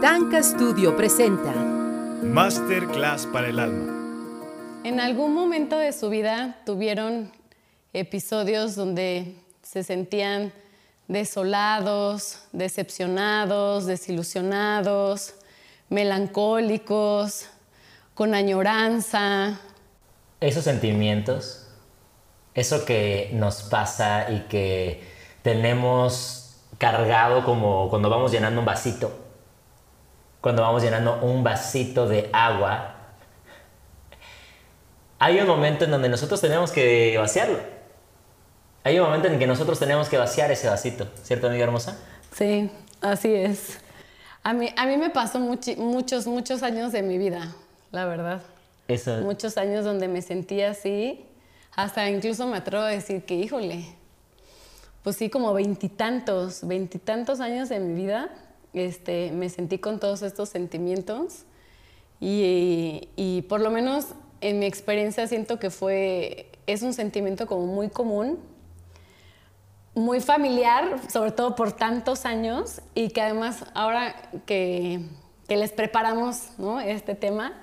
Tanka Studio presenta Masterclass para el alma. ¿En algún momento de su vida tuvieron episodios donde se sentían desolados, decepcionados, desilusionados, melancólicos, con añoranza? Esos sentimientos, eso que nos pasa y que tenemos cargado como cuando vamos llenando un vasito cuando vamos llenando un vasito de agua, hay un momento en donde nosotros tenemos que vaciarlo. Hay un momento en que nosotros tenemos que vaciar ese vasito, ¿cierto, amiga hermosa? Sí, así es. A mí, a mí me pasó muchos, muchos años de mi vida, la verdad. Eso. Muchos años donde me sentía así, hasta incluso me atrevo a decir que, híjole, pues sí, como veintitantos, veintitantos años de mi vida este, me sentí con todos estos sentimientos y, por lo menos en mi experiencia siento que fue, es un sentimiento como muy común, muy familiar, sobre todo por tantos años y que además ahora que, les preparamos este tema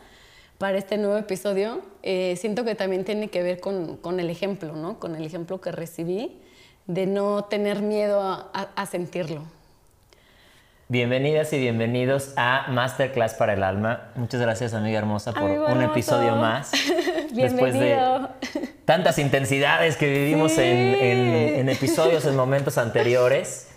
para este nuevo episodio, eh, siento que también tiene que ver con, el ejemplo, con el ejemplo que recibí de no tener miedo a sentirlo. Bienvenidas y bienvenidos a Masterclass para el Alma. Muchas gracias, amiga hermosa, por un episodio más. Después de tantas intensidades que vivimos en, episodios, en momentos anteriores.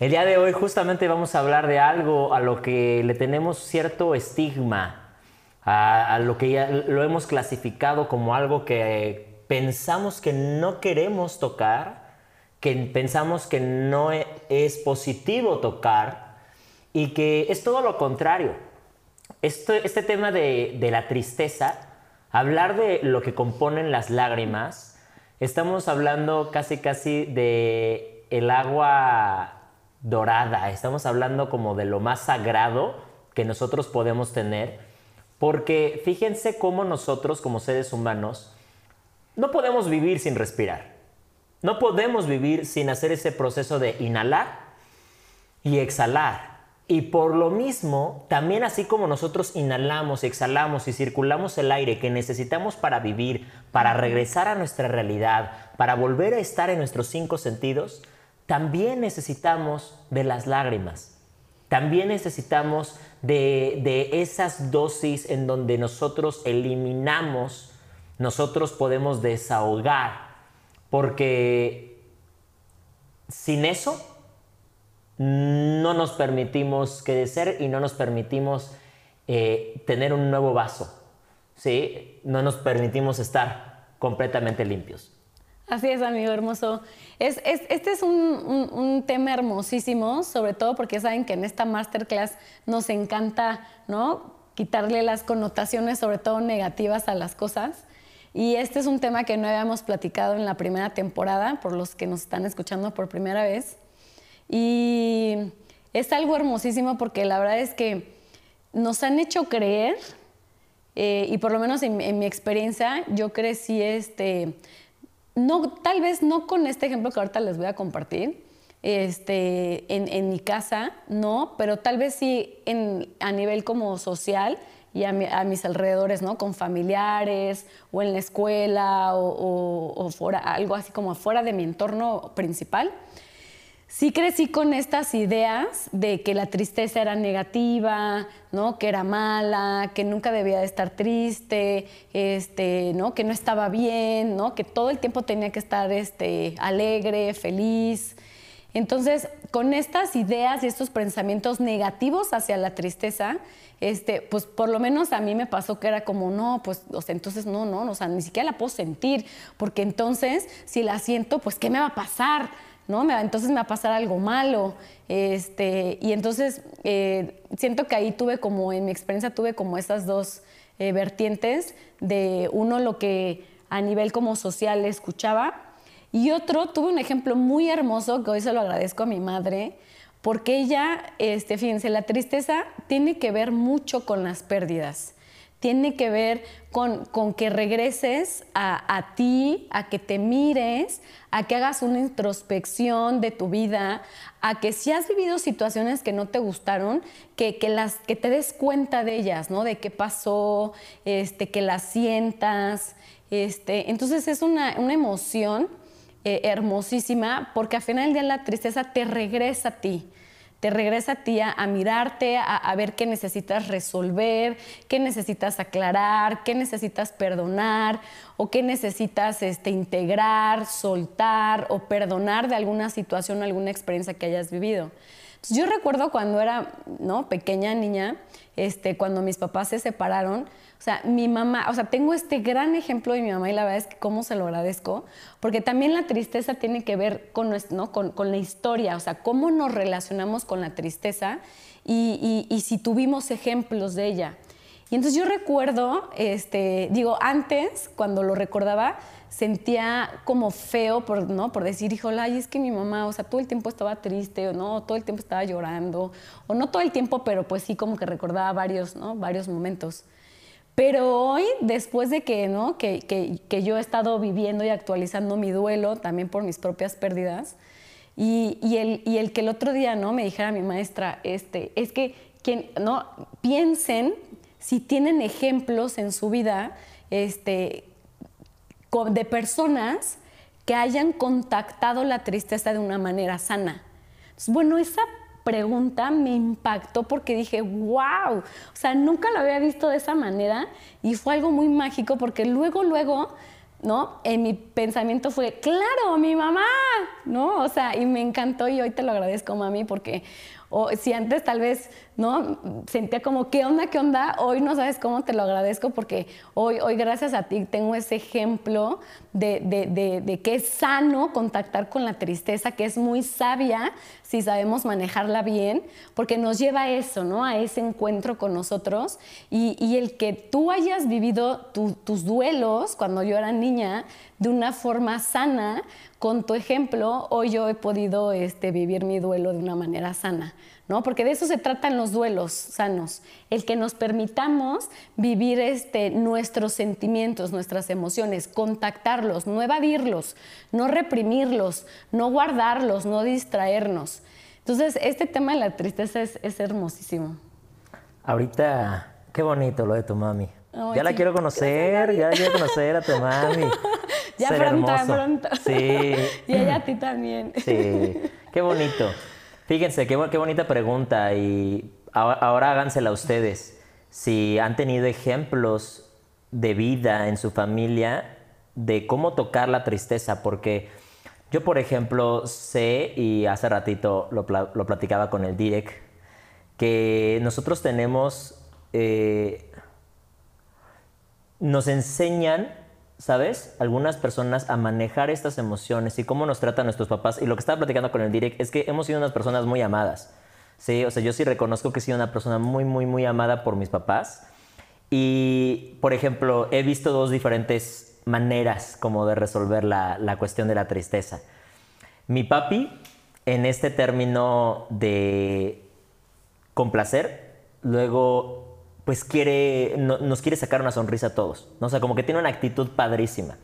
El día de hoy justamente vamos a hablar de algo a lo que le tenemos cierto estigma, a, a lo que ya lo hemos clasificado como algo que pensamos que no queremos tocar, que pensamos que no e, es positivo tocar y que es todo lo contrario. Este, este tema de, la tristeza, hablar de lo que componen las lágrimas, estamos hablando casi casi de el agua dorada, estamos hablando como de lo más sagrado que nosotros podemos tener, porque fíjense cómo nosotros como seres humanos no podemos vivir sin respirar. No podemos vivir sin hacer ese proceso de inhalar y exhalar. Y por lo mismo, también así como nosotros inhalamos, exhalamos y circulamos el aire que necesitamos para vivir, para regresar a nuestra realidad, para volver a estar en nuestros cinco sentidos, también necesitamos de las lágrimas. También necesitamos de, de esas dosis en donde nosotros eliminamos, nosotros podemos desahogar, porque sin eso no nos permitimos crecer y no nos permitimos eh, tener un nuevo vaso, ¿sí? No nos permitimos estar completamente limpios. Así es, amigo hermoso. este es un, tema hermosísimo, sobre todo porque saben que en esta masterclass nos encanta, ¿no? Quitarle las connotaciones, sobre todo negativas, a las cosas. Y este es un tema que no habíamos platicado en la primera temporada, por los que nos están escuchando por primera vez. Y es algo hermosísimo porque la verdad es que nos han hecho creer, eh, y por lo menos en, mi experiencia, yo crecí, este, no, tal vez no con este ejemplo que ahorita les voy a compartir, este, en, mi casa, no, pero tal vez sí a nivel como social y a, mis alrededores, ¿no? Con familiares o en la escuela o, fuera, algo así como fuera de mi entorno principal sí crecí con estas ideas de que la tristeza era negativa, ¿no? que era mala, que nunca debía de estar triste, este, ¿no? que no estaba bien, ¿no? que todo el tiempo tenía que estar este, alegre, feliz. Entonces, con estas ideas y estos pensamientos negativos hacia la tristeza, este, pues por lo menos a mí me pasó que era como, no, pues, o sea, entonces no, no, o sea, ni siquiera la puedo sentir, porque entonces, si la siento, pues, ¿qué me va a pasar? ¿No? entonces me va a pasar algo malo. Este, y entonces eh, siento que ahí tuve como, en mi experiencia tuve como esas dos eh, vertientes de uno lo que a nivel como social escuchaba y otro tuve un ejemplo muy hermoso que hoy se lo agradezco a mi madre porque ella, este, fíjense, la tristeza tiene que ver mucho con las pérdidas tiene que ver con, con que regreses a, a, ti, a que te mires, a que hagas una introspección de tu vida, a que si has vivido situaciones que no te gustaron, que, que, las, que te des cuenta de ellas, ¿no? De qué pasó, este, que las sientas. Este, entonces es una, una emoción eh, hermosísima porque al final del día la tristeza te regresa a ti te regresa a ti a, mirarte, a, ver qué necesitas resolver, qué necesitas aclarar, qué necesitas perdonar o qué necesitas este, integrar, soltar o perdonar de alguna situación alguna experiencia que hayas vivido. Yo recuerdo cuando era ¿no? pequeña niña, este, cuando mis papás se separaron, o sea, mi mamá, o sea, tengo este gran ejemplo de mi mamá y la verdad es que cómo se lo agradezco, porque también la tristeza tiene que ver con, ¿no? con, con la historia, o sea, cómo nos relacionamos con la tristeza y, y, si tuvimos ejemplos de ella. Y entonces yo recuerdo, este, digo, antes, cuando lo recordaba, sentía como feo por, ¿no? por decir, hijo, ay, es que mi mamá, o sea, todo el tiempo estaba triste, o no, todo el tiempo estaba llorando, o no todo el tiempo, pero pues sí como que recordaba varios, ¿no? varios momentos. Pero hoy, después de que, ¿no? que, que, yo he estado viviendo y actualizando mi duelo, también por mis propias pérdidas, y, y, el, y el, que el otro día ¿no? me dijera mi maestra, este, es que quien, ¿no? piensen si tienen ejemplos en su vida este, de personas que hayan contactado la tristeza de una manera sana. bueno, esa pregunta me impactó porque dije, wow, o sea, nunca lo había visto de esa manera y fue algo muy mágico porque luego, luego, ¿no? En mi pensamiento fue, claro, mi mamá, ¿no? O sea, y me encantó y hoy te lo agradezco, mami, porque o si antes tal vez, ¿no? Sentía como, ¿qué onda, qué onda? Hoy no sabes cómo te lo agradezco porque hoy, hoy gracias a ti tengo ese ejemplo de, de, de, que es sano contactar con la tristeza, que es muy sabia si sabemos manejarla bien, porque nos lleva a eso, ¿no? A ese encuentro con nosotros y, y el que tú hayas vivido tus duelos cuando yo era niña de una forma sana, con tu ejemplo, hoy yo he podido este, vivir mi duelo de una manera sana, ¿no? Porque de eso se tratan los duelos sanos, el que nos permitamos vivir este, nuestros sentimientos, nuestras emociones, contactarlos, no evadirlos, no reprimirlos, no guardarlos, no distraernos. Entonces, este tema de la tristeza es, es hermosísimo. Ahorita, qué bonito lo de tu mami ya la quiero conocer, ya quiero conocer a tu mami. ya pronto, pronto. Sí. y ella a ti también. sí, qué bonito. Fíjense, qué, qué bonita pregunta y ahora hágansela ustedes. Si han tenido ejemplos de vida en su familia de cómo tocar la tristeza, porque yo, por ejemplo, sé, y hace ratito lo, lo platicaba con el Direct, que nosotros tenemos eh, nos enseñan, ¿sabes? Algunas personas a manejar estas emociones y cómo nos tratan nuestros papás. Y lo que estaba platicando con el direct es que hemos sido unas personas muy amadas. Sí, o sea, yo sí reconozco que he sido una persona muy, muy, muy amada por mis papás. Y, por ejemplo, he visto dos diferentes maneras como de resolver la, la cuestión de la tristeza. Mi papi, en este término de complacer, luego pues quiere, nos quiere sacar una sonrisa a todos. ¿no? O sea, como que tiene una actitud padrísima.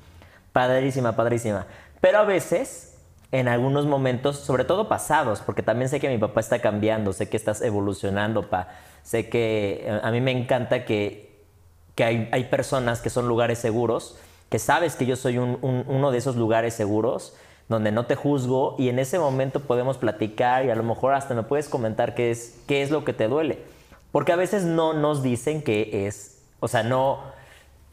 Padrísima, padrísima. Pero a veces, en algunos momentos, sobre todo pasados, porque también sé que mi papá está cambiando, sé que estás evolucionando, pa. Sé que eh, a mí me encanta que, que hay, hay, personas que son lugares seguros, que sabes que yo soy uno de esos lugares seguros donde no te juzgo y en ese momento podemos platicar y a lo mejor hasta me puedes comentar qué es, qué es lo que te duele. Porque a veces no nos dicen que es, o sea, no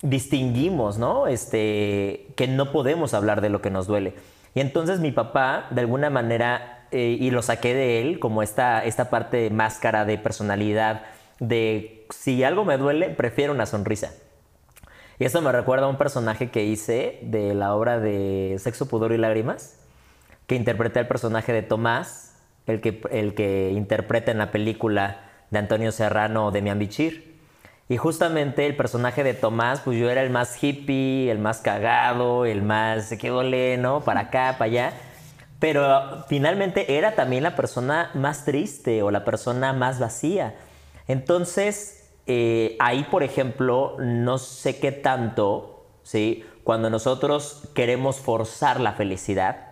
distinguimos, ¿no? Este, que no podemos hablar de lo que nos duele. Y entonces mi papá, de alguna manera, eh, y lo saqué de él, como esta, esta parte de máscara de personalidad, de si algo me duele, prefiero una sonrisa. Y eso me recuerda a un personaje que hice de la obra de Sexo, Pudor y Lágrimas, que interpreté al personaje de Tomás, el que, el que interpreta en la película de Antonio Serrano de Mian Bichir. Y justamente el personaje de Tomás, pues yo era el más hippie, el más cagado, el más que ole, ¿no? Para acá, para allá. Pero finalmente era también la persona más triste o la persona más vacía. Entonces, eh, ahí, por ejemplo, no sé qué tanto, ¿sí? Cuando nosotros queremos forzar la felicidad,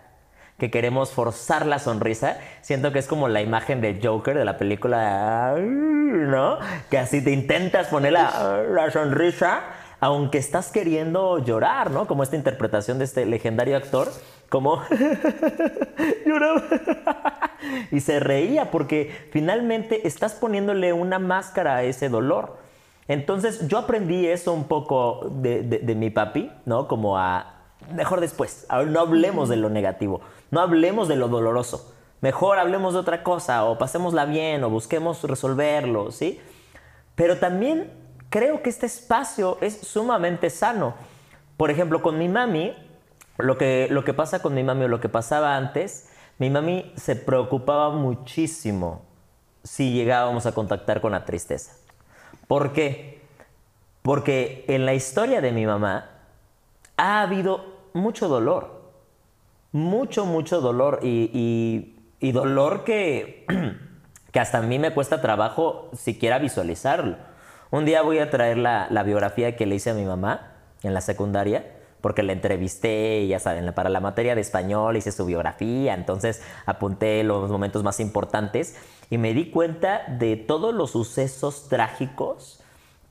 que queremos forzar la sonrisa, siento que es como la imagen de Joker de la película, ¿no? Que así te intentas poner la, la sonrisa, aunque estás queriendo llorar, ¿no? Como esta interpretación de este legendario actor, como lloraba y se reía porque finalmente estás poniéndole una máscara a ese dolor. Entonces yo aprendí eso un poco de, de mi papi, ¿no? Como a, mejor después, no hablemos de lo negativo, no hablemos de lo doloroso. Mejor hablemos de otra cosa o pasémosla bien o busquemos resolverlo, ¿sí? Pero también creo que este espacio es sumamente sano. Por ejemplo, con mi mami, lo que, lo que pasa con mi mami o lo que pasaba antes, mi mami se preocupaba muchísimo si llegábamos a contactar con la tristeza. ¿Por qué? Porque en la historia de mi mamá ha habido mucho dolor mucho, mucho dolor y, dolor que, que, hasta a mí me cuesta trabajo siquiera visualizarlo. Un día voy a traer la, biografía que le hice a mi mamá en la secundaria, porque la entrevisté, ya saben, para la materia de español hice su biografía, entonces apunté los momentos más importantes y me di cuenta de todos los sucesos trágicos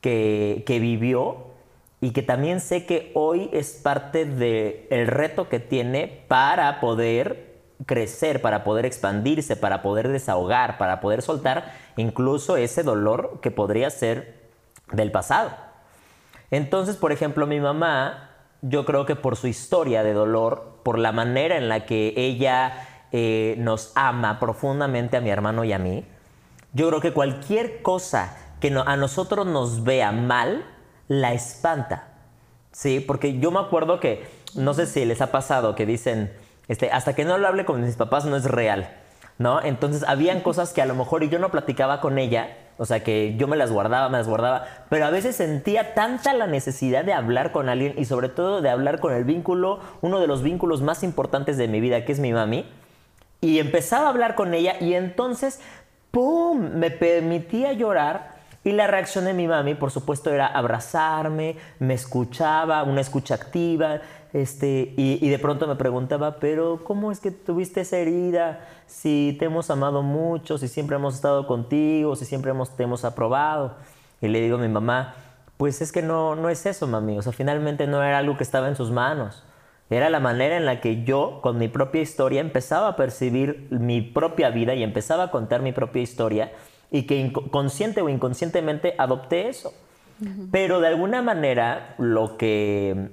que, que vivió y que también sé que hoy es parte del el reto que tiene para poder crecer, para poder expandirse, para poder desahogar, para poder soltar incluso ese dolor que podría ser del pasado. Entonces, por ejemplo, mi mamá, yo creo que por su historia de dolor, por la manera en la que ella eh, nos ama profundamente a mi hermano y a mí, yo creo que cualquier cosa que a nosotros nos vea mal, la espanta. Sí, porque yo me acuerdo que, no sé si les ha pasado que dicen, este, hasta que no lo hable con mis papás no es real, ¿no? Entonces habían cosas que a lo mejor yo no platicaba con ella, o sea, que yo me las guardaba, me las guardaba, pero a veces sentía tanta la necesidad de hablar con alguien y sobre todo de hablar con el vínculo, uno de los vínculos más importantes de mi vida, que es mi mami, y empezaba a hablar con ella y entonces, ¡pum!, me permitía llorar y la reacción de mi mami, por supuesto, era abrazarme, me escuchaba, una escucha activa, este, y, de pronto me preguntaba, pero ¿cómo es que tuviste esa herida? Si te hemos amado mucho, si siempre hemos estado contigo, si siempre hemos, te hemos aprobado. Y le digo a mi mamá, pues es que no, no es eso, mami. O sea, finalmente no era algo que estaba en sus manos. Era la manera en la que yo, con mi propia historia, empezaba a percibir mi propia vida y empezaba a contar mi propia historia y que consciente o inconscientemente adopté eso. Pero de alguna manera lo que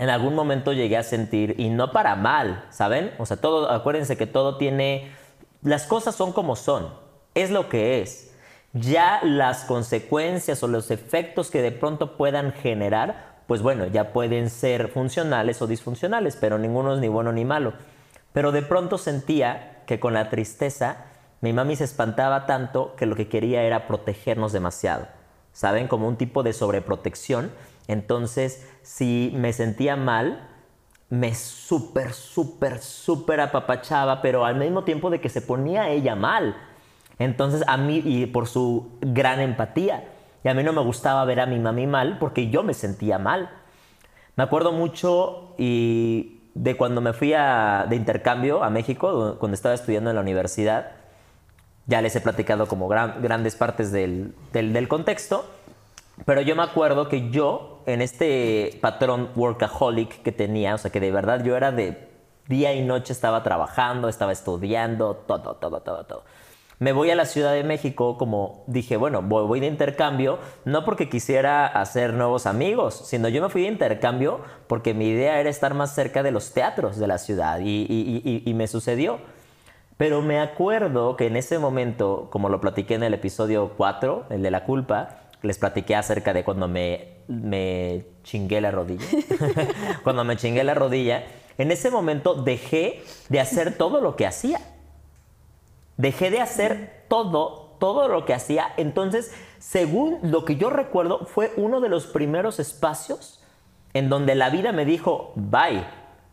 en algún momento llegué a sentir, y no para mal, ¿saben? O sea, todo, acuérdense que todo tiene, las cosas son como son, es lo que es. Ya las consecuencias o los efectos que de pronto puedan generar, pues bueno, ya pueden ser funcionales o disfuncionales, pero ninguno es ni bueno ni malo. Pero de pronto sentía que con la tristeza mi mami se espantaba tanto que lo que quería era protegernos demasiado, ¿saben? Como un tipo de sobreprotección. Entonces, si me sentía mal, me súper, súper, súper apapachaba, pero al mismo tiempo de que se ponía ella mal. Entonces, a mí, y por su gran empatía, y a mí no me gustaba ver a mi mami mal porque yo me sentía mal. Me acuerdo mucho y de cuando me fui de intercambio a México, cuando estaba estudiando en la universidad, ya les he platicado como grandes partes del, contexto, pero yo me acuerdo que yo, en este patrón workaholic que tenía, o sea, que de verdad yo era de día y noche estaba trabajando, estaba estudiando, todo, todo, todo, todo. Me voy a la Ciudad de México como dije, bueno, voy, de intercambio, no porque quisiera hacer nuevos amigos, sino yo me fui de intercambio porque mi idea era estar más cerca de los teatros de la ciudad y, y me sucedió. Pero me acuerdo que en ese momento, como lo platiqué en el episodio 4, el de la culpa, les platiqué acerca de cuando me, me chingué la rodilla. cuando me chingué la rodilla, en ese momento dejé de hacer todo lo que hacía. Dejé de hacer todo, todo lo que hacía. Entonces, según lo que yo recuerdo, fue uno de los primeros espacios en donde la vida me dijo, bye,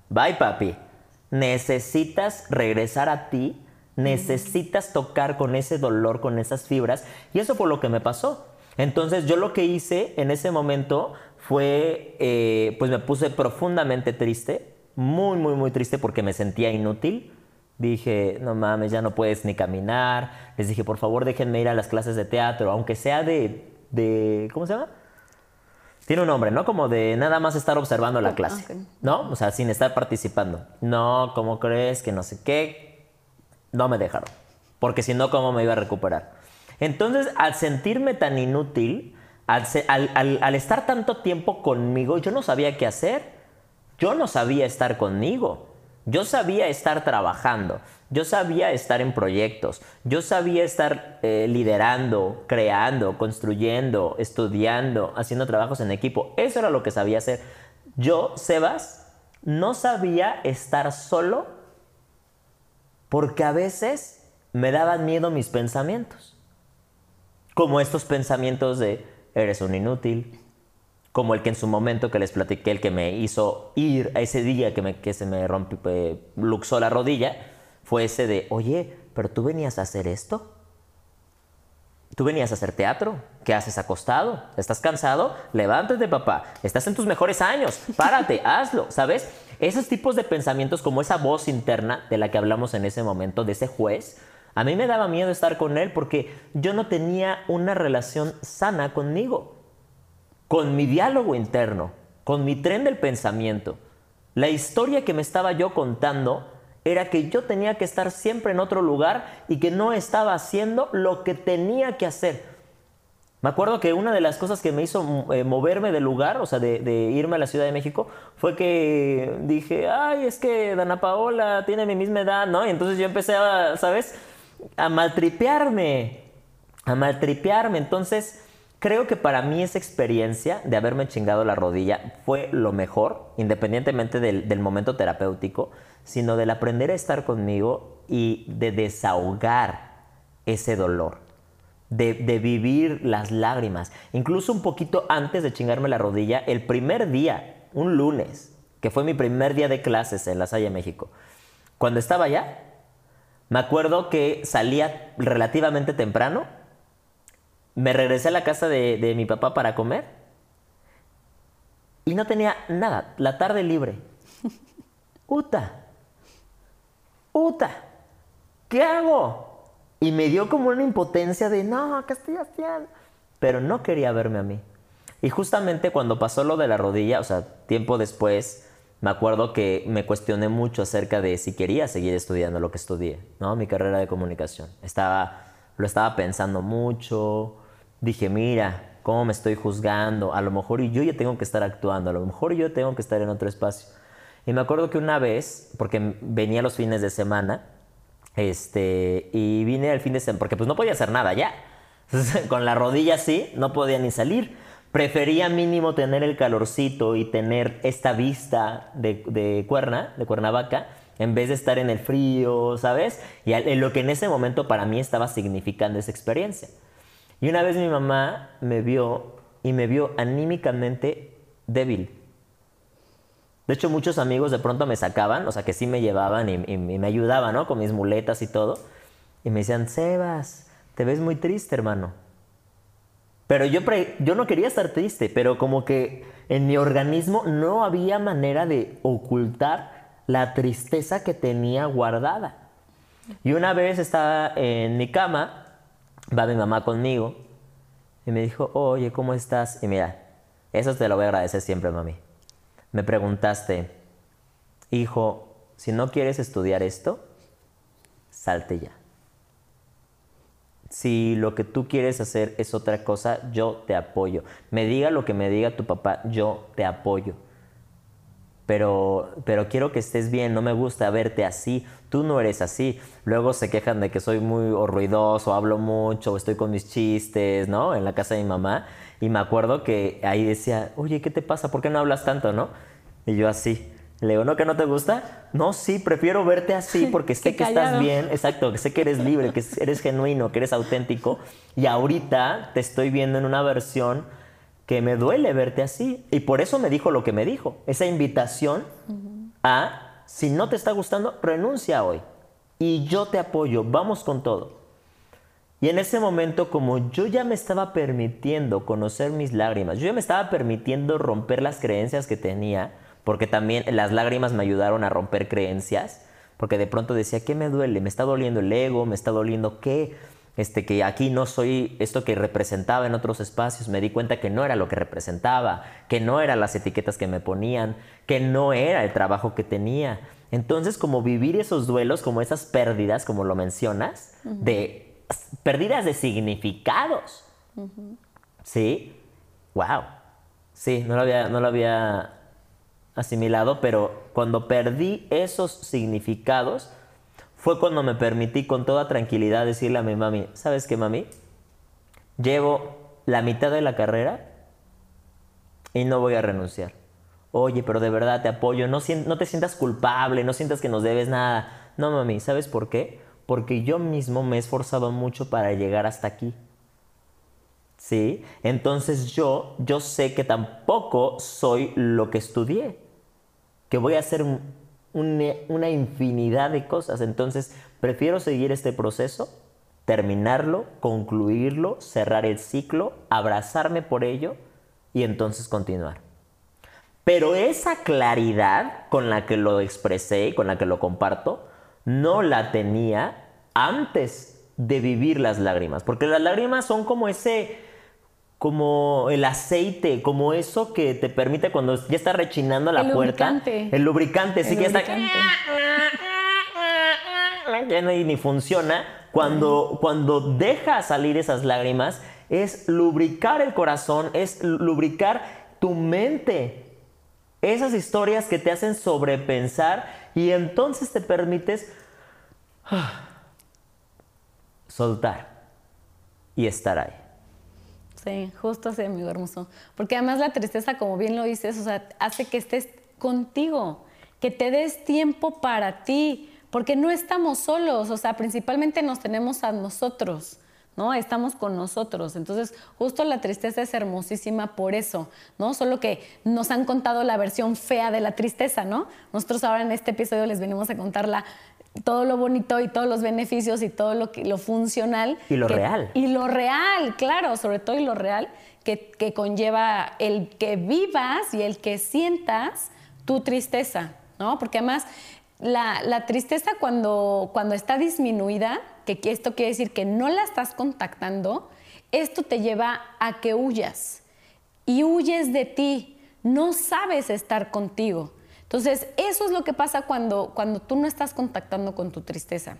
bye papi necesitas regresar a ti, necesitas tocar con ese dolor, con esas fibras. Y eso fue lo que me pasó. Entonces yo lo que hice en ese momento fue, eh, pues me puse profundamente triste, muy, muy, muy triste porque me sentía inútil. Dije, no mames, ya no puedes ni caminar. Les dije, por favor, déjenme ir a las clases de teatro, aunque sea de, de ¿cómo se llama? Tiene un nombre, ¿no? Como de nada más estar observando la clase. ¿no? O sea, sin estar participando. No, ¿cómo crees? Que no sé qué. No me dejaron. Porque si no, ¿cómo me iba a recuperar? Entonces, al sentirme tan inútil, al estar tanto tiempo conmigo, yo no sabía qué hacer. Yo no sabía estar conmigo. Yo sabía estar trabajando. Yo sabía estar en proyectos. Yo sabía estar eh, liderando, creando, construyendo, estudiando, haciendo trabajos en equipo. Eso era lo que sabía hacer. Yo, Sebas, no sabía estar solo porque a veces me daban miedo mis pensamientos. Como estos pensamientos de eres un inútil, como el que en su momento que les platiqué, el que me hizo ir a ese día que, me, que se me rompió, eh, luxó la rodilla, fue ese de, oye, pero tú venías a hacer esto. Tú venías a hacer teatro. ¿Qué haces acostado? ¿Estás cansado? Levántate, papá. Estás en tus mejores años. Párate, hazlo. ¿Sabes? Esos tipos de pensamientos, como esa voz interna de la que hablamos en ese momento, de ese juez, a mí me daba miedo estar con él porque yo no tenía una relación sana conmigo con mi diálogo interno, con mi tren del pensamiento. La historia que me estaba yo contando era que yo tenía que estar siempre en otro lugar y que no estaba haciendo lo que tenía que hacer. Me acuerdo que una de las cosas que me hizo eh, moverme del lugar, o sea, de, irme a la Ciudad de México, fue que dije, ay, es que Dana Paola tiene mi misma edad, ¿no? Y entonces yo empecé a, ¿sabes? A maltripearme, a maltripearme. Entonces, creo que para mí esa experiencia de haberme chingado la rodilla fue lo mejor, independientemente del momento terapéutico, sino del aprender a estar conmigo y de desahogar ese dolor de, de vivir las lágrimas. Incluso un poquito antes de chingarme la rodilla, el primer día, un lunes, que fue mi primer día de clases en La Salle, México, cuando estaba allá, me acuerdo que salía relativamente temprano, me regresé a la casa de, de mi papá para comer y no tenía nada, la tarde libre. Uta, Uta, ¿qué hago? Y me dio como una impotencia de, no, ¿qué estoy? Pero no quería verme a mí. Y justamente cuando pasó lo de la rodilla, o sea, tiempo después, me acuerdo que me cuestioné mucho acerca de si quería seguir estudiando lo que estudié, ¿no? Mi carrera de comunicación. Estaba, lo estaba pensando mucho. Dije, mira, cómo me estoy juzgando. A lo mejor yo ya tengo que estar actuando. A lo mejor yo tengo que estar en otro espacio. Y me acuerdo que una vez, porque venía los fines de semana, este, y vine al fin de semana, porque pues no podía hacer nada ya. Con la rodilla así, no podía ni salir. Prefería mínimo tener el calorcito y tener esta vista de, de Cuerna, de Cuernavaca, en vez de estar en el frío, ¿sabes? Y en lo que en ese momento para mí estaba significando esa experiencia. Y una vez mi mamá me vio y me vio anímicamente débil. De hecho, muchos amigos de pronto me sacaban, o sea, que sí me llevaban y, me ayudaban, ¿no? Con mis muletas y todo. Y me decían, Sebas, te ves muy triste, hermano. Pero yo, yo no quería estar triste, pero como que en mi organismo no había manera de ocultar la tristeza que tenía guardada. Y una vez estaba en mi cama, va mi mamá conmigo y me dijo, oye, ¿cómo estás? Y mira, eso te lo voy a agradecer siempre, mami. Me preguntaste, hijo, si no quieres estudiar esto, salte ya. Si lo que tú quieres hacer es otra cosa, yo te apoyo. Me diga lo que me diga tu papá, yo te apoyo. Pero, pero quiero que estés bien, no me gusta verte así, tú no eres así. Luego se quejan de que soy muy ruidoso, hablo mucho, estoy con mis chistes, ¿no? En la casa de mi mamá. Y me acuerdo que ahí decía, oye, ¿qué te pasa? ¿Por qué no hablas tanto, no? Y yo así. Le digo, ¿no que no te gusta? No, sí, prefiero verte así porque sé que estás bien, exacto, que sé que eres libre, que eres genuino, que eres auténtico. Y ahorita te estoy viendo en una versión que me duele verte así. Y por eso me dijo lo que me dijo. Esa invitación a, si no te está gustando, renuncia hoy. Y yo te apoyo, vamos con todo. Y en ese momento, como yo ya me estaba permitiendo conocer mis lágrimas, yo ya me estaba permitiendo romper las creencias que tenía, porque también las lágrimas me ayudaron a romper creencias, porque de pronto decía, ¿qué me duele? Me está doliendo el ego, me está doliendo qué, este, que aquí no soy esto que representaba en otros espacios, me di cuenta que no era lo que representaba, que no eran las etiquetas que me ponían, que no era el trabajo que tenía. Entonces, como vivir esos duelos, como esas pérdidas, como lo mencionas, de pérdidas de significados. ¿Sí? ¡Wow! Sí, no lo, había, no lo había asimilado, pero cuando perdí esos significados, fue cuando me permití con toda tranquilidad decirle a mi mami, ¿sabes qué, mami? Llevo la mitad de la carrera y no voy a renunciar. Oye, pero de verdad te apoyo, no, no te sientas culpable, no sientas que nos debes nada. No, mami, ¿sabes por qué? Porque yo mismo me he esforzado mucho para llegar hasta aquí. ¿Sí? Entonces yo, yo sé que tampoco soy lo que estudié, que voy a hacer una infinidad de cosas. Entonces prefiero seguir este proceso, terminarlo, concluirlo, cerrar el ciclo, abrazarme por ello y entonces continuar. Pero esa claridad con la que lo expresé y con la que lo comparto, no la tenía antes de vivir las lágrimas, porque las lágrimas son como ese, como el aceite, como eso que te permite cuando ya está rechinando la puerta. Lubricante. El lubricante. sí que está. Ya no, ni funciona. Cuando, cuando deja salir esas lágrimas, es lubricar el corazón, es lubricar tu mente. Esas historias que te hacen sobrepensar y entonces te permites soltar y estar ahí. Sí, justo así, amigo hermoso. Porque además la tristeza, como bien lo dices, o sea, hace que estés contigo, que te des tiempo para ti, porque no estamos solos, o sea, principalmente nos tenemos a nosotros. ¿No? Estamos con nosotros. Entonces, justo la tristeza es hermosísima por eso, ¿no? Solo que nos han contado la versión fea de la tristeza, ¿no? Nosotros ahora en este episodio les venimos a contar la, todo lo bonito y todos los beneficios y todo lo, lo funcional. Y lo real. Y lo real, claro, sobre todo y lo real que, que conlleva el que vivas y el que sientas tu tristeza, ¿no? Porque además la, la tristeza cuando, cuando está disminuida, que esto quiere decir que no la estás contactando, esto te lleva a que huyas y huyes de ti, no sabes estar contigo. Entonces, eso es lo que pasa cuando, cuando tú no estás contactando con tu tristeza.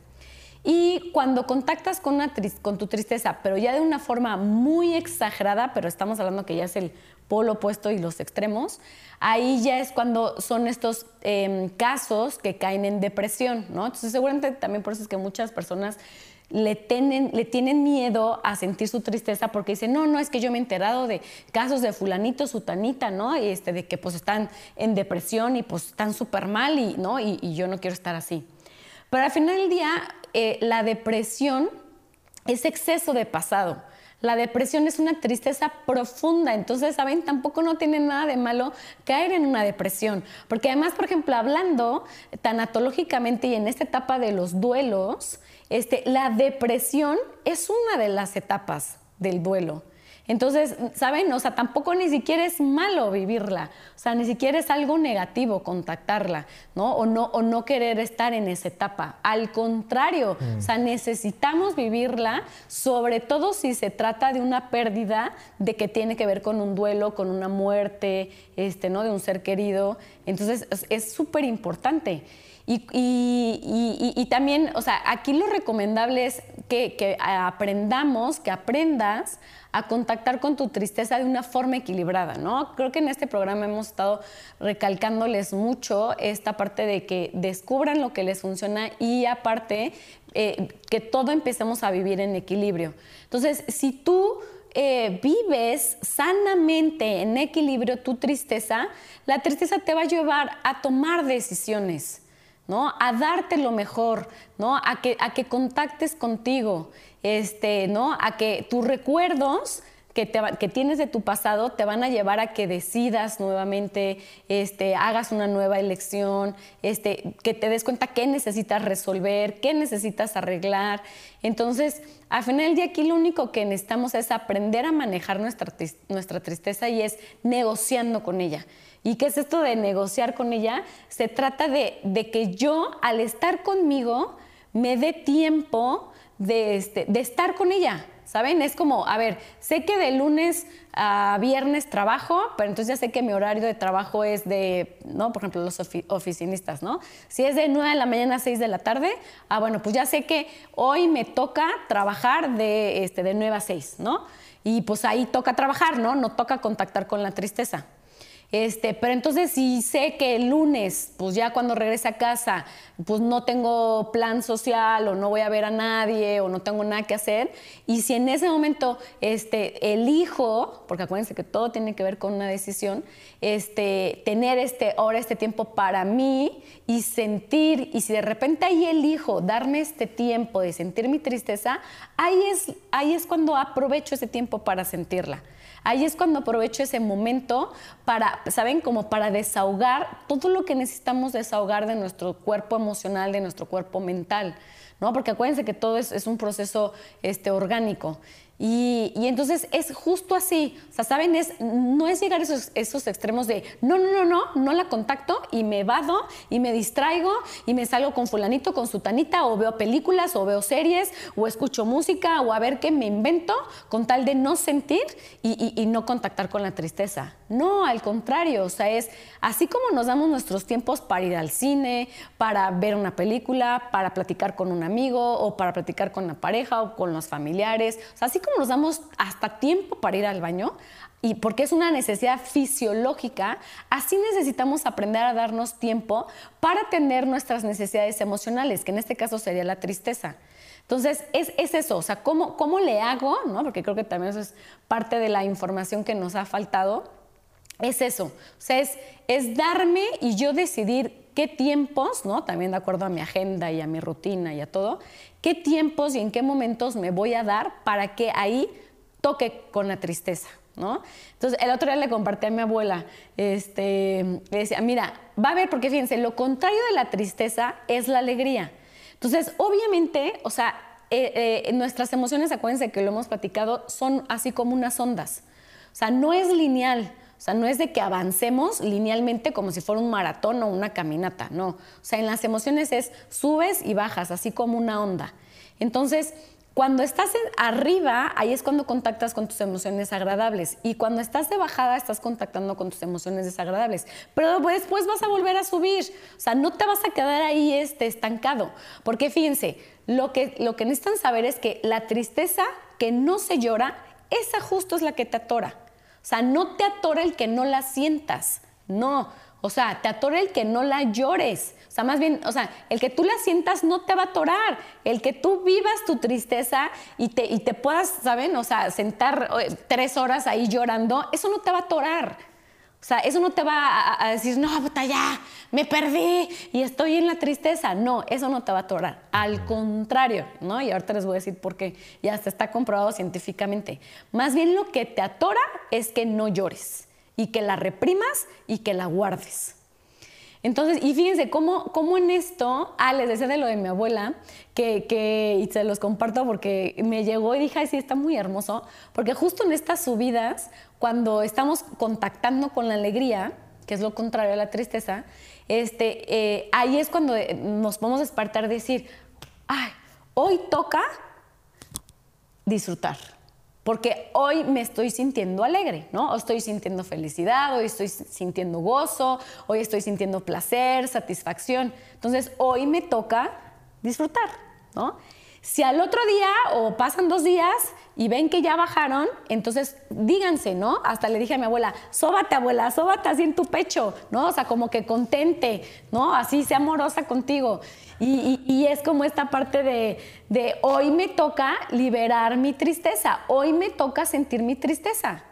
Y cuando contactas con, una con tu tristeza, pero ya de una forma muy exagerada, pero estamos hablando que ya es el polo opuesto y los extremos, ahí ya es cuando son estos em, casos que caen en depresión, ¿no? Entonces seguramente también por eso es que muchas personas le tienen, le tienen miedo a sentir su tristeza porque dicen, no, no, es que yo me he enterado de casos de fulanito, sutanita, ¿no? Y este, de que pues están en depresión y pues están súper mal y, ¿no? Y, yo no quiero estar así. Pero al final del día, eh, la depresión es exceso de pasado. La depresión es una tristeza profunda, entonces, ¿saben? Tampoco no tiene nada de malo caer en una depresión, porque además, por ejemplo, hablando tanatológicamente y en esta etapa de los duelos, este, la depresión es una de las etapas del duelo. Entonces, ¿saben? O sea, tampoco ni siquiera es malo vivirla. O sea, ni siquiera es algo negativo contactarla, ¿no? O no, o no querer estar en esa etapa. Al contrario, o sea, necesitamos vivirla, sobre todo si se trata de una pérdida de que tiene que ver con un duelo, con una muerte, este, ¿no? De un ser querido. Entonces, es súper importante. Y, también, o sea, aquí lo recomendable es que, aprendamos, que aprendas a contactar con tu tristeza de una forma equilibrada, ¿no? Creo que en este programa hemos estado recalcándoles mucho esta parte de que descubran lo que les funciona y aparte eh, que todo empecemos a vivir en equilibrio. Entonces, si tú eh, vives sanamente en equilibrio tu tristeza, la tristeza te va a llevar a tomar decisiones ¿no? A darte lo mejor, ¿no? A que, a que contactes contigo, este, ¿no? A que tus recuerdos que, te que tienes de tu pasado te van a llevar a que decidas nuevamente, este, hagas una nueva elección, este, que te des cuenta qué necesitas resolver, qué necesitas arreglar. Entonces, al final del día aquí lo único que necesitamos es aprender a manejar nuestra, nuestra tristeza y es negociando con ella. ¿Y qué es esto de negociar con ella? Se trata de, de que yo, al estar conmigo, me dé tiempo de, este, de estar con ella. ¿Saben? Es como, a ver, sé que de lunes a viernes trabajo, pero entonces ya sé que mi horario de trabajo es de, ¿no? Por ejemplo, los oficinistas, ¿no? Si es de 9 de la mañana a 6 de la tarde, ah, bueno, pues ya sé que hoy me toca trabajar de, este, de 9 a 6, ¿no? Y pues ahí toca trabajar, ¿no? No toca contactar con la tristeza. Este, pero entonces si sé que el lunes, pues ya cuando regrese a casa, pues no tengo plan social o no voy a ver a nadie o no tengo nada que hacer, y si en ese momento este, elijo, porque acuérdense que todo tiene que ver con una decisión, este, tener este, ahora este tiempo para mí y sentir, y si de repente ahí elijo darme este tiempo de sentir mi tristeza, ahí es, ahí es cuando aprovecho ese tiempo para sentirla. Ahí es cuando aprovecho ese momento para, ¿saben? Como para desahogar todo lo que necesitamos desahogar de nuestro cuerpo emocional, de nuestro cuerpo mental, ¿no? Porque acuérdense que todo es, es un proceso este, orgánico. Y, entonces es justo así, o sea, ¿saben? Es, no es llegar a esos, esos extremos de, no, no, no, no, no la contacto y me vado y me distraigo y me salgo con fulanito, con sutanita, o veo películas, o veo series, o escucho música, o a ver qué me invento con tal de no sentir y, y no contactar con la tristeza. No, al contrario, o sea, es así como nos damos nuestros tiempos para ir al cine, para ver una película, para platicar con un amigo, o para platicar con la pareja o con los familiares, o sea, así como nos damos hasta tiempo para ir al baño, y porque es una necesidad fisiológica, así necesitamos aprender a darnos tiempo para tener nuestras necesidades emocionales, que en este caso sería la tristeza. Entonces, es, eso, o sea, ¿cómo, ¿cómo, le hago? ¿no? Porque creo que también eso es parte de la información que nos ha faltado. Es eso, o sea, es, es darme y yo decidir qué tiempos, ¿no? También de acuerdo a mi agenda y a mi rutina y a todo, qué tiempos y en qué momentos me voy a dar para que ahí toque con la tristeza, ¿no? Entonces, el otro día le compartí a mi abuela, este, le decía, mira, va a ver, porque fíjense, lo contrario de la tristeza es la alegría. Entonces, obviamente, o sea, eh, eh, nuestras emociones, acuérdense que lo hemos platicado, son así como unas ondas. O sea, no es lineal. O sea, no es de que avancemos linealmente como si fuera un maratón o una caminata, no. O sea, en las emociones es subes y bajas, así como una onda. Entonces, cuando estás arriba, ahí es cuando contactas con tus emociones agradables. Y cuando estás de bajada, estás contactando con tus emociones desagradables. Pero después vas a volver a subir. O sea, no te vas a quedar ahí este, estancado. Porque fíjense, lo que, lo que necesitan saber es que la tristeza que no se llora, esa justo es la que te atora. O sea, no te atora el que no la sientas, no. O sea, te atora el que no la llores. O sea, más bien, o sea, el que tú la sientas no te va a atorar. El que tú vivas tu tristeza y te, y te puedas, ¿saben? O sea, sentar eh, tres horas ahí llorando, eso no te va a atorar. O sea, eso no te va a, decir, no, puta, ya, me perdí y estoy en la tristeza. No, eso no te va a atorar. Al contrario, ¿no? Y ahorita les voy a decir por qué. Ya se está comprobado científicamente. Más bien lo que te atora es que no llores y que la reprimas y que la guardes. Entonces, y fíjense cómo, cómo en esto, ah, les decía de lo de mi abuela, que, que, se los comparto porque me llegó y dije, ay, sí, está muy hermoso, porque justo en estas subidas, cuando estamos contactando con la alegría, que es lo contrario a la tristeza, este, eh, ahí es cuando nos podemos despertar decir, ay, hoy toca disfrutar porque hoy me estoy sintiendo alegre, ¿no? Hoy estoy sintiendo felicidad, hoy estoy sintiendo gozo, hoy estoy sintiendo placer, satisfacción. Entonces, hoy me toca disfrutar, ¿no? Si al otro día o pasan dos días y ven que ya bajaron, entonces díganse, ¿no? Hasta le dije a mi abuela, sóbate abuela, sóbate así en tu pecho, ¿no? O sea, como que contente, ¿no? Así sea amorosa contigo. Y, es como esta parte de, hoy me toca liberar mi tristeza, hoy me toca sentir mi tristeza.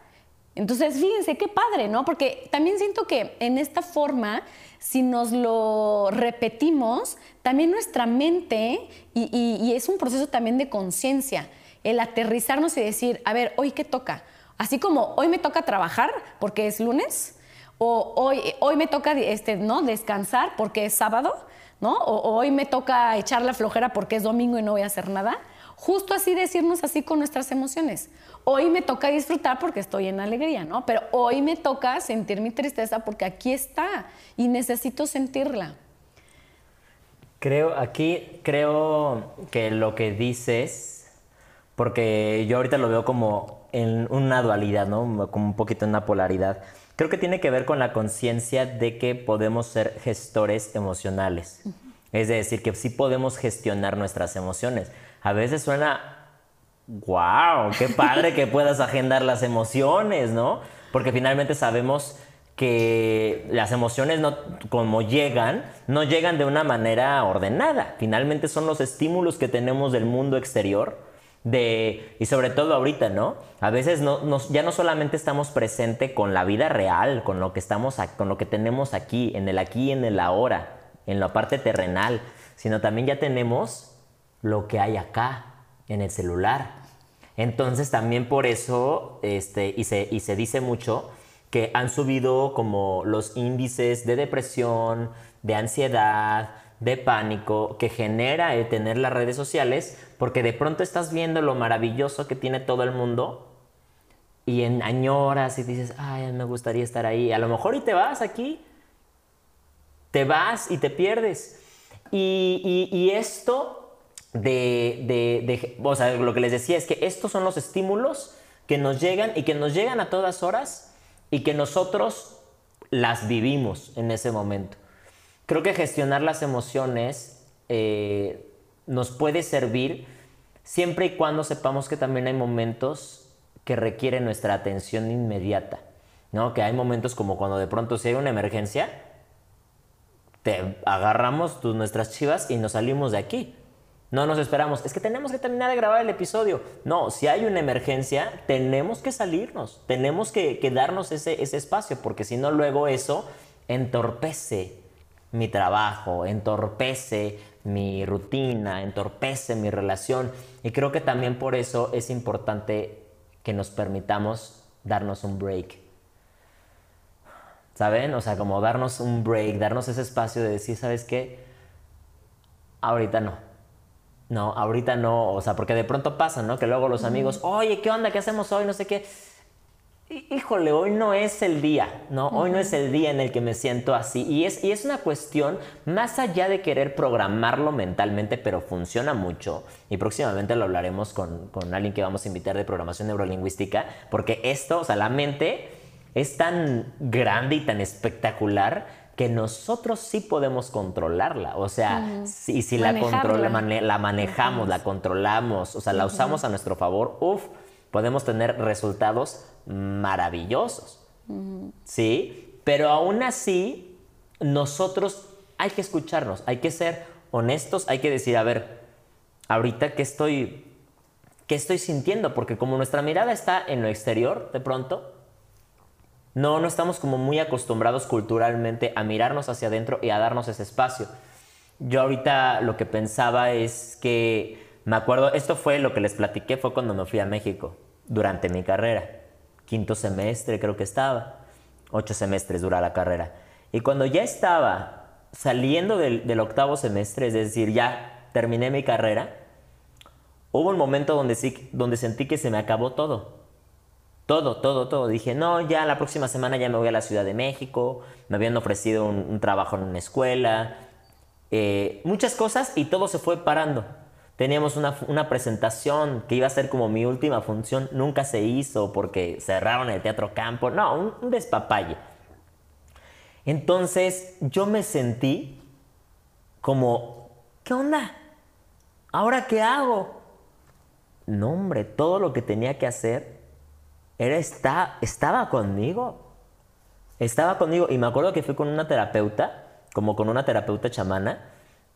Entonces, fíjense qué padre, ¿no? Porque también siento que en esta forma, si nos lo repetimos, también nuestra mente, y, y es un proceso también de conciencia, el aterrizarnos y decir, a ver, hoy qué toca. Así como hoy me toca trabajar porque es lunes, o hoy, hoy me toca este, ¿no? descansar porque es sábado, ¿no? O, o hoy me toca echar la flojera porque es domingo y no voy a hacer nada. Justo así decirnos así con nuestras emociones. Hoy me toca disfrutar porque estoy en alegría, ¿no? Pero hoy me toca sentir mi tristeza porque aquí está y necesito sentirla. Creo, aquí creo que lo que dices, porque yo ahorita lo veo como en una dualidad, ¿no? Como un poquito en una polaridad. Creo que tiene que ver con la conciencia de que podemos ser gestores emocionales. Es decir, que sí podemos gestionar nuestras emociones. A veces suena, wow, qué padre que puedas agendar las emociones, ¿no? Porque finalmente sabemos que las emociones no, como llegan, no llegan de una manera ordenada. Finalmente son los estímulos que tenemos del mundo exterior de, y sobre todo ahorita, ¿no? A veces no, ya no solamente estamos presentes con la vida real, con lo que estamos, con lo que tenemos aquí, en el aquí y en el ahora, en la parte terrenal, sino también ya tenemos lo que hay acá, en el celular. Entonces también por eso, este, y se, y se dice mucho, que han subido como los índices de depresión, de ansiedad, de pánico que genera el tener las redes sociales, porque de pronto estás viendo lo maravilloso que tiene todo el mundo y en añoras y dices, ay, me gustaría estar ahí. A lo mejor y te vas aquí, te vas y te pierdes. Y, esto de, de, de, o sea, lo que les decía es que estos son los estímulos que nos llegan y que nos llegan a todas horas y que nosotros las vivimos en ese momento. Creo que gestionar las emociones eh, nos puede servir siempre y cuando sepamos que también hay momentos que requieren nuestra atención inmediata, ¿no? Que hay momentos como cuando de pronto si hay una emergencia, te agarramos nuestras chivas y nos salimos de aquí. No nos esperamos, es que tenemos que terminar de grabar el episodio. No, si hay una emergencia, tenemos que salirnos, tenemos que, darnos ese, ese espacio, porque si no, luego eso entorpece mi trabajo, entorpece mi rutina, entorpece mi relación. Y creo que también por eso es importante que nos permitamos darnos un break. ¿Saben? O sea, como darnos un break, darnos ese espacio de decir, ¿sabes qué? Ahorita no no, ahorita no, o sea, porque de pronto pasa, ¿no? Que luego los amigos, oye, ¿qué onda? ¿Qué hacemos hoy? No sé qué. Híjole, hoy no es el día, ¿no? Hoy no es el día en el que me siento así. Y es, y es una cuestión, más allá de querer programarlo mentalmente, pero funciona mucho. Y próximamente lo hablaremos con, con alguien que vamos a invitar de programación neurolingüística, porque esto, o sea, la mente es tan grande y tan espectacular que nosotros sí podemos controlarla. O sea, si, si la, la manejamos, la controlamos, o sea, la usamos a nuestro favor, uff, podemos tener resultados maravillosos. ¿Sí? Pero aún así, nosotros hay que escucharnos, hay que ser honestos, hay que decir, a ver, ahorita qué estoy, qué estoy sintiendo, porque como nuestra mirada está en lo exterior, de pronto, no, no estamos como muy acostumbrados culturalmente a mirarnos hacia adentro y a darnos ese espacio. Yo ahorita lo que pensaba es que, me acuerdo, esto fue lo que les platiqué, fue cuando me fui a México, durante mi carrera. Quinto semestre creo que estaba, ocho semestres dura la carrera. Y cuando ya estaba saliendo del, octavo semestre, es decir, ya terminé mi carrera, hubo un momento donde, sí, donde sentí que se me acabó todo todo, todo, todo. Dije, no, ya la próxima semana ya me voy a la Ciudad de México. Me habían ofrecido un, trabajo en una escuela. Eh, muchas cosas y todo se fue parando. Teníamos una, presentación que iba a ser como mi última función. Nunca se hizo porque cerraron el Teatro Campo. No, un, un despapalle. Entonces yo me sentí como, ¿qué onda? ¿Ahora qué hago? No, hombre, todo lo que tenía que hacer era está, estaba conmigo. Estaba conmigo y me acuerdo que fui con una terapeuta, como con una terapeuta chamana,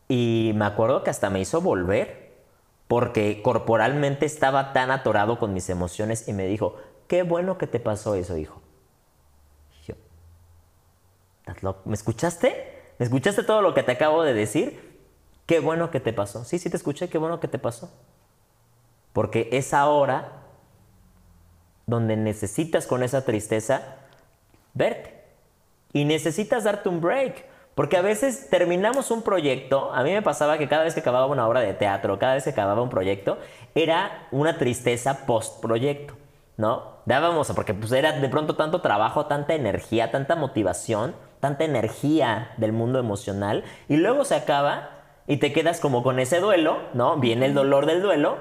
y me acuerdo que hasta me hizo volver, porque corporalmente estaba tan atorado con mis emociones y me dijo, qué bueno que te pasó eso, hijo. yo, ¿me escuchaste? ¿Me escuchaste todo lo que te acabo de decir? Qué bueno que te pasó. Sí, sí te escuché, qué bueno que te pasó. Porque es ahora donde necesitas con esa tristeza verte. Y necesitas darte un break. Porque a veces terminamos un proyecto, a mí me pasaba que cada vez que acababa una obra de teatro, cada vez que acababa un proyecto, era una tristeza post-proyecto, ¿no? Dábamos, porque pues era de pronto tanto trabajo, tanta energía, tanta motivación, tanta energía del mundo emocional, y luego se acaba y te quedas como con ese duelo, ¿no? Viene el dolor del duelo,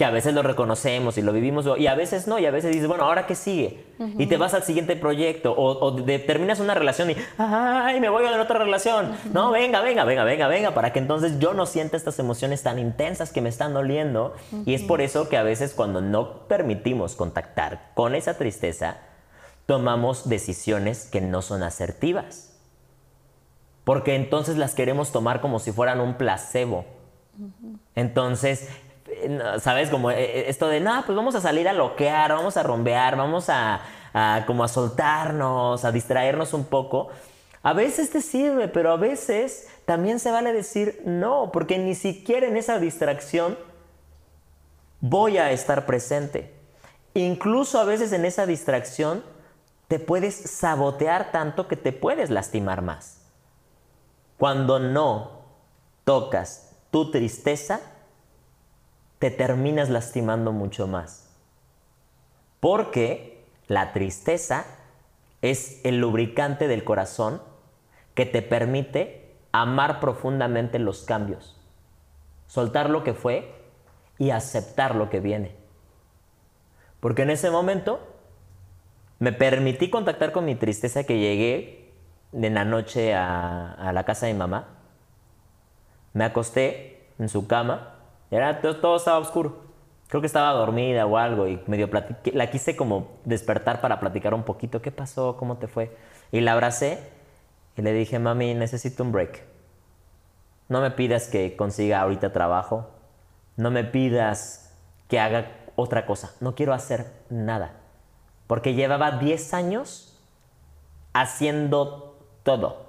que a veces lo reconocemos y lo vivimos, y a veces no, y a veces dices, bueno, ¿ahora qué sigue? Y te vas al siguiente proyecto, o, terminas una relación y, ¡ay, me voy a otra relación! No, venga, venga, venga, venga, venga, para que entonces yo no sienta estas emociones tan intensas que me están doliendo. Y es por eso que a veces cuando no permitimos contactar con esa tristeza, tomamos decisiones que no son asertivas. Porque entonces las queremos tomar como si fueran un placebo. Entonces, ¿sabes? Como eh, eh, esto de, no, pues vamos a salir a loquear, vamos a rompear, vamos a, como a soltarnos, a distraernos un poco. A veces te sirve, pero a veces también se vale decir no, porque ni siquiera en esa distracción voy a estar presente. Incluso a veces en esa distracción te puedes sabotear tanto que te puedes lastimar más. Cuando no tocas tu tristeza, te terminas lastimando mucho más. Porque la tristeza es el lubricante del corazón que te permite amar profundamente los cambios, soltar lo que fue y aceptar lo que viene. Porque en ese momento me permití contactar con mi tristeza que llegué en la noche a, la casa de mi mamá. Me acosté en su cama era, todo, estaba oscuro. Creo que estaba dormida o algo y medio la quise como despertar para platicar un poquito. ¿Qué pasó? ¿Cómo te fue? Y la abracé y le dije, mami, necesito un break. No me pidas que consiga ahorita trabajo. No me pidas que haga otra cosa. No quiero hacer nada. Porque llevaba 10 años haciendo todo.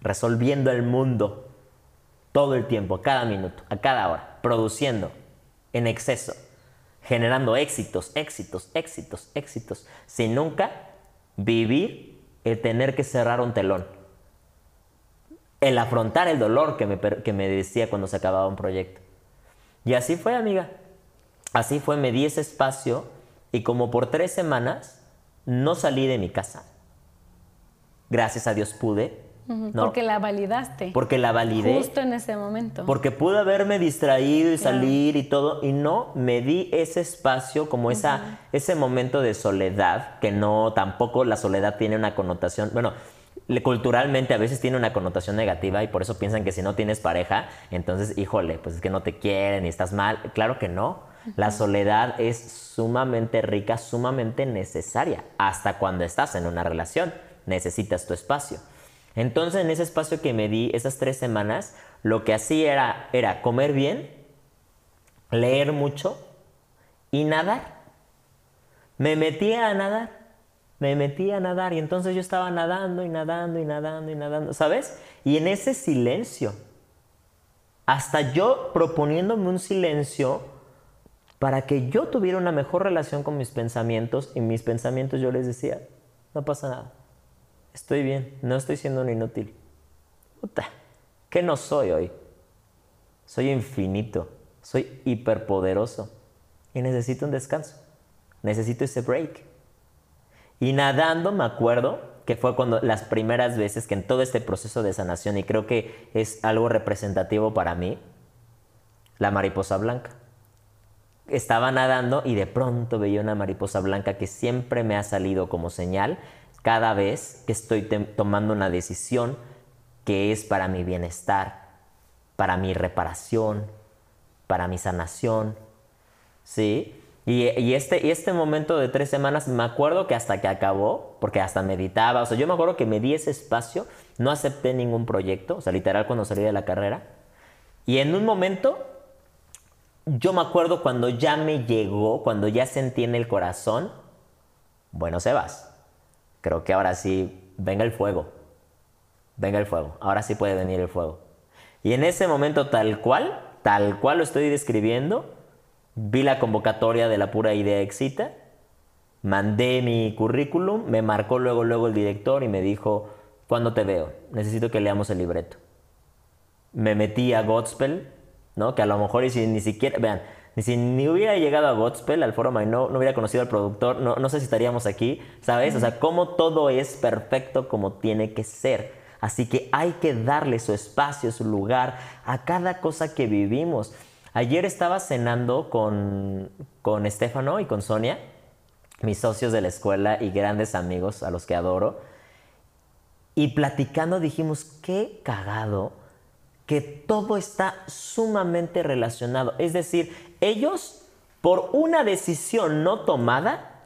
Resolviendo el mundo. Todo el tiempo, a cada minuto, a cada hora produciendo en exceso, generando éxitos, éxitos, éxitos, éxitos, sin nunca vivir el tener que cerrar un telón, el afrontar el dolor que me, que me decía cuando se acababa un proyecto. Y así fue, amiga. Así fue, me di ese espacio y como por tres semanas no salí de mi casa. Gracias a Dios pude porque la validaste. Porque la validé. Justo en ese momento. Porque pude haberme distraído y salir y todo, y no me di ese espacio, como esa, ese momento de soledad, que no, tampoco la soledad tiene una connotación, bueno, culturalmente a veces tiene una connotación negativa y por eso piensan que si no tienes pareja, entonces, híjole, pues es que no te quieren y estás mal. Claro que no. La soledad es sumamente rica, sumamente necesaria, hasta cuando estás en una relación. Necesitas tu espacio. Entonces en ese espacio que me di esas tres semanas, lo que hacía era, era comer bien, leer mucho y nadar. Me metía a nadar, me metía a nadar y entonces yo estaba nadando y nadando y nadando y nadando, ¿sabes? Y en ese silencio, hasta yo proponiéndome un silencio para que yo tuviera una mejor relación con mis pensamientos y mis pensamientos yo les decía, no pasa nada Estoy bien, no estoy siendo un inútil. Puta, ¿qué no soy hoy? Soy infinito, soy hiperpoderoso y necesito un descanso. Necesito ese break. Y nadando me acuerdo que fue cuando las primeras veces que en todo este proceso de sanación, y creo que es algo representativo para mí, la mariposa blanca. Estaba nadando y de pronto veía una mariposa blanca que siempre me ha salido como señal cada vez que estoy tomando una decisión que es para mi bienestar, para mi reparación, para mi sanación. ¿Sí? Y, este, este momento de tres semanas, me acuerdo que hasta que acabó, porque hasta meditaba, o sea, yo me acuerdo que me di ese espacio, no acepté ningún proyecto, o sea, literal cuando salí de la carrera. Y en un momento, yo me acuerdo cuando ya me llegó, cuando ya sentí en el corazón, bueno, Sebas, creo que ahora sí, venga el fuego, venga el fuego, ahora sí puede venir el fuego. Y en ese momento tal cual, tal cual lo estoy describiendo, vi la convocatoria de la pura idea excita mandé mi currículum, me marcó luego, luego el director y me dijo, ¿cuándo te veo? Necesito que leamos el libreto. Me metí a Godspell, ¿no? Que a lo mejor ni siquiera, vean, ni si ni hubiera llegado a Godspell, al foro no, no hubiera conocido al productor, no, no sé si estaríamos aquí, ¿sabes? O sea, cómo todo es perfecto como tiene que ser. Así que hay que darle su espacio, su lugar a cada cosa que vivimos. Ayer estaba cenando con, con Estefano y con Sonia, mis socios de la escuela y grandes amigos a los que adoro. Y platicando dijimos, qué cagado que todo está sumamente relacionado. Es decir, ellos, por una decisión no tomada,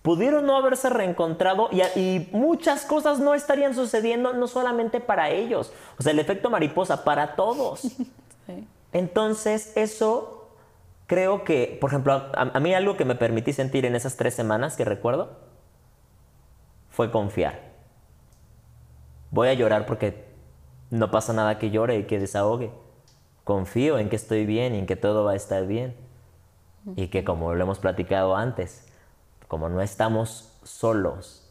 pudieron no haberse reencontrado y, muchas cosas no estarían sucediendo, no solamente para ellos. O sea, el efecto mariposa, para todos. Entonces, eso creo que, por ejemplo, a, a, mí algo que me permití sentir en esas tres semanas que recuerdo fue confiar. Voy a llorar porque no pasa nada que llore y que desahogue. Confío en que estoy bien y en que todo va a estar bien. Y que como lo hemos platicado antes, como no estamos solos,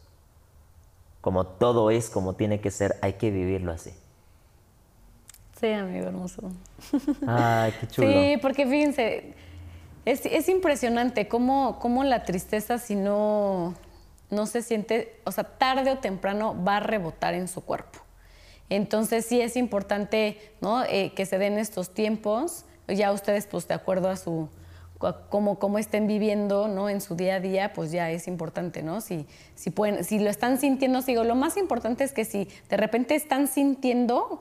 como todo es como tiene que ser, hay que vivirlo así. Sí, amigo hermoso. Ay, qué chulo. Sí, porque fíjense, es, impresionante cómo, cómo, la tristeza, si no, no se siente, o sea, tarde o temprano va a rebotar en su cuerpo. Entonces sí es importante ¿no? Eh, que se den estos tiempos, ya ustedes pues de acuerdo a su cómo, cómo estén viviendo ¿no? en su día a día, pues ya es importante, ¿no? Si, si, pueden, si lo están sintiendo, sigo, lo más importante es que si de repente están sintiendo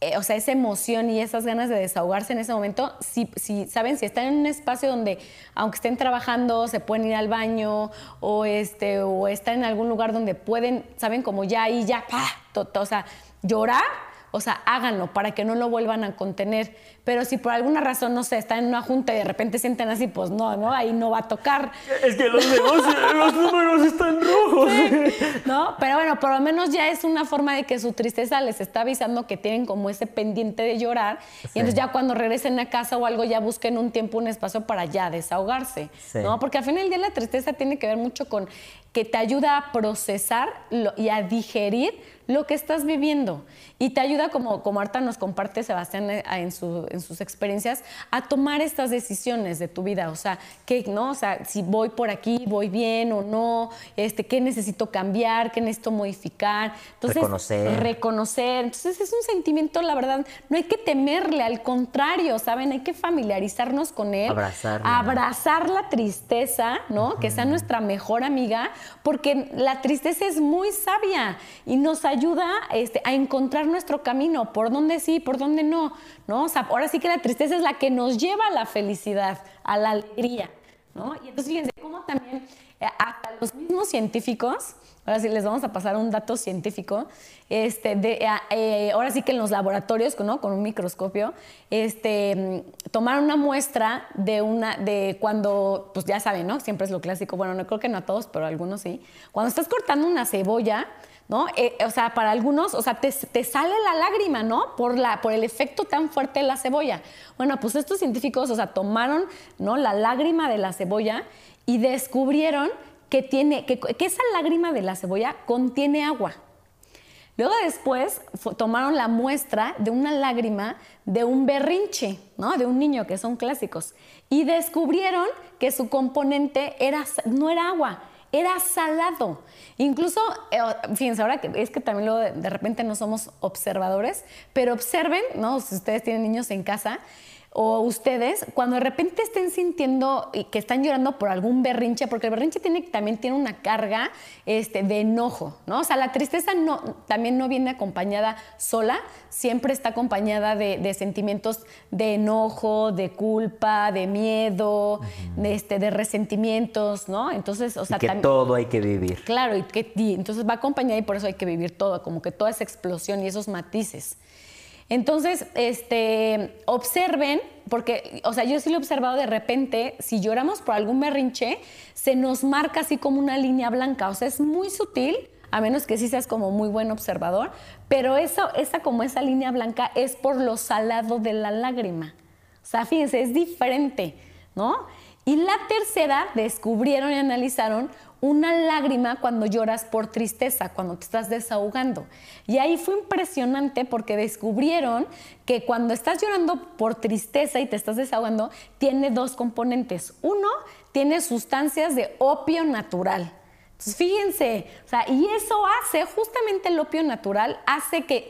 eh, o sea, esa emoción y esas ganas de desahogarse en ese momento, si, si, saben, si están en un espacio donde, aunque estén trabajando, se pueden ir al baño o, este, o están en algún lugar donde pueden, saben, como ya ahí, ya, pa, o sea, llorar, o sea, háganlo para que no lo vuelvan a contener. Pero si por alguna razón, no sé, están en una junta y de repente sienten así, pues no, no, ahí no va a tocar. Es que los, los números están rojos. ¿No? Pero bueno, por lo menos ya es una forma de que su tristeza les está avisando que tienen como ese pendiente de llorar. Y entonces ya cuando regresen a casa o algo, ya busquen un tiempo, un espacio para ya desahogarse. ¿No? Porque al final del día la tristeza tiene que ver mucho con que te ayuda a procesar y a digerir lo que estás viviendo. Y te ayuda, como, como Arta nos comparte Sebastián eh, en, sus experiencias, a tomar estas decisiones de tu vida. O sea, ¿qué, no? o sea, si voy por aquí, voy bien o no, este, qué necesito cambiar, qué necesito modificar. Entonces, reconocer. Reconocer. Entonces es un sentimiento, la verdad, no hay que temerle, al contrario, ¿saben? Hay que familiarizarnos con él. Abrazar. Abrazar la tristeza, ¿no? Que sea nuestra mejor amiga, porque la tristeza es muy sabia y nos ayuda ayuda este, a encontrar nuestro camino, por dónde sí, por dónde no, ¿no? O sea, ahora sí que la tristeza es la que nos lleva a la felicidad, a la alegría, ¿no? Y entonces fíjense cómo también eh, hasta los mismos científicos, ahora sí les vamos a pasar un dato científico, este, eh, eh, ahora sí que en los laboratorios, ¿no? con un microscopio, este, tomaron una muestra de, una, de cuando, pues ya saben, ¿no? Siempre es lo clásico, bueno, no creo que no a todos, pero algunos sí. Cuando estás cortando una cebolla, ¿no? Eh, o sea, para algunos, o sea, te, sale la lágrima, ¿no? Por, la, por el efecto tan fuerte de la cebolla. Bueno, pues estos científicos, o sea, tomaron, ¿no? La lágrima de la cebolla y descubrieron que, tiene, que, esa lágrima de la cebolla contiene agua. Luego después tomaron la muestra de una lágrima de un berrinche, ¿no? De un niño, que son clásicos. Y descubrieron que su componente era, no era agua, era salado. Incluso, eh, fíjense, ahora que es que también lo de, repente no somos observadores, pero observen, ¿no? Si ustedes tienen niños en casa, o ustedes, cuando de repente estén sintiendo que están llorando por algún berrinche, porque el berrinche tiene, también tiene una carga este, de enojo, ¿no? O sea, la tristeza no, también no viene acompañada sola, siempre está acompañada de, sentimientos de enojo, de culpa, de miedo, de, este, de resentimientos, ¿no? Entonces, o sea, que todo hay que vivir. Claro, y que entonces va acompañada y por eso hay que vivir todo, como que toda esa explosión y esos matices. Entonces, este, observen, porque, o sea, yo sí lo he observado de repente, si lloramos por algún berrinche, se nos marca así como una línea blanca, o sea, es muy sutil, a menos que sí seas como muy buen observador, pero eso, esa como esa línea blanca es por lo salado de la lágrima. O sea, fíjense, es diferente, ¿no? Y la tercera, descubrieron y analizaron una lágrima cuando lloras por tristeza, cuando te estás desahogando. Y ahí fue impresionante porque descubrieron que cuando estás llorando por tristeza y te estás desahogando, tiene dos componentes. Uno, tiene sustancias de opio natural. Entonces, fíjense, o sea, y eso hace, justamente el opio natural, hace que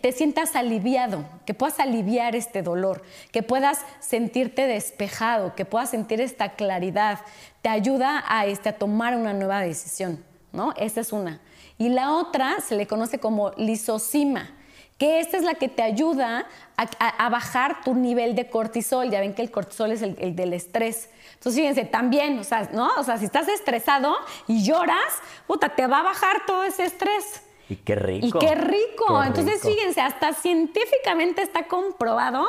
te sientas aliviado, que puedas aliviar este dolor, que puedas sentirte despejado, que puedas sentir esta claridad. Te ayuda a, este, a tomar una nueva decisión, ¿no? Esa es una. Y la otra se le conoce como lisocima que esta es la que te ayuda a, bajar tu nivel de cortisol. Ya ven que el cortisol es el, del estrés. Entonces, fíjense, también, o sea, ¿no? O sea, si estás estresado y lloras, puta, te va a bajar todo ese estrés. Y qué rico. Y qué rico. Entonces, fíjense, hasta científicamente está comprobado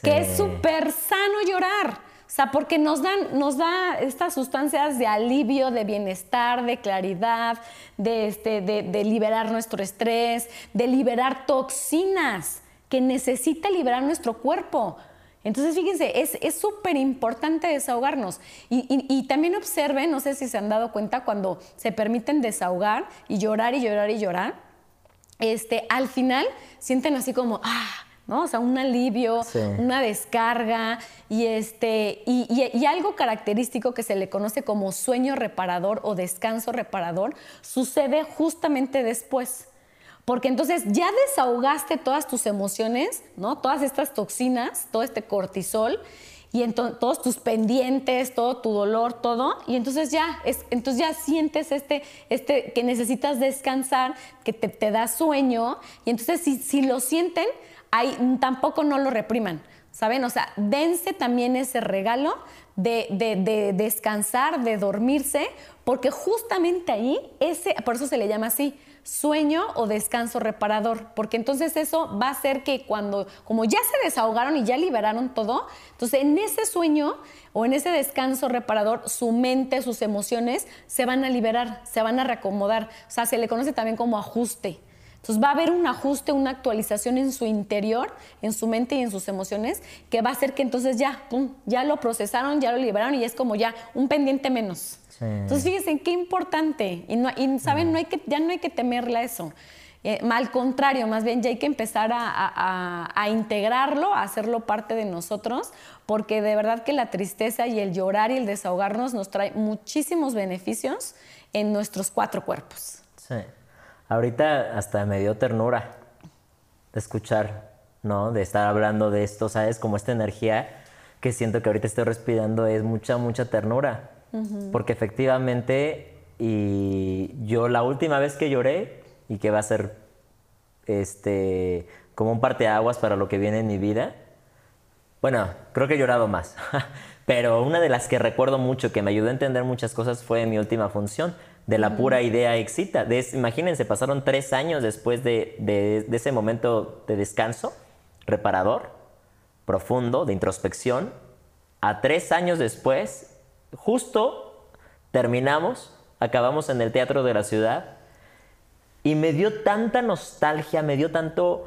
que es súper sano llorar. O sea, porque nos, dan, nos da estas sustancias de alivio, de bienestar, de claridad, de, este, de, liberar nuestro estrés, de liberar toxinas que necesita liberar nuestro cuerpo. Entonces, fíjense, es súper importante desahogarnos. Y, y, también observen, no sé si se han dado cuenta, cuando se permiten desahogar y llorar y llorar y llorar, este, al final sienten así como, ah, ¿no? O sea, un alivio, una descarga y, este, y, algo característico que se le conoce como sueño reparador o descanso reparador sucede justamente después. Porque entonces ya desahogaste todas tus emociones, ¿no? Todas estas toxinas, todo este cortisol y todos tus pendientes, todo tu dolor, todo, y entonces ya, es, entonces ya sientes este, este, que necesitas descansar, que te, da sueño, y entonces si, si lo sienten, tampoco no lo repriman, ¿saben? O sea, dense también ese regalo de, descansar, de dormirse, porque justamente ahí, ese, por eso se le llama así, sueño o descanso reparador, porque entonces eso va a hacer que cuando, como ya se desahogaron y ya liberaron todo, entonces en ese sueño o en ese descanso reparador, su mente, sus emociones se van a liberar, se van a reacomodar, o sea, se le conoce también como ajuste. Entonces va a haber un ajuste, una actualización en su interior, en su mente y en sus emociones, que va a hacer que entonces ya, pum, ya lo procesaron, ya lo liberaron y es como ya un pendiente menos. Entonces fíjense qué importante. Y, no, saben, no hay que, ya no hay que temerle a eso. Eh, al contrario, más bien ya hay que empezar a, a, integrarlo, a hacerlo parte de nosotros, porque de verdad que la tristeza y el llorar y el desahogarnos nos trae muchísimos beneficios en nuestros cuatro cuerpos. Sí. Ahorita hasta me dio ternura de escuchar, ¿no? De estar hablando de esto, ¿sabes? Como esta energía que siento que ahorita estoy respirando es mucha, mucha ternura. Porque efectivamente, y yo la última vez que lloré, y que va a ser este, como un parteaguas para lo que viene en mi vida, bueno, creo que he llorado más. Pero una de las que recuerdo mucho, que me ayudó a entender muchas cosas, fue mi última función de la pura idea excita. imagínense, pasaron tres años después de, ese momento de descanso reparador, profundo, de introspección. A tres años después, justo terminamos, acabamos en el Teatro de la Ciudad y me dio tanta nostalgia, me dio tanto...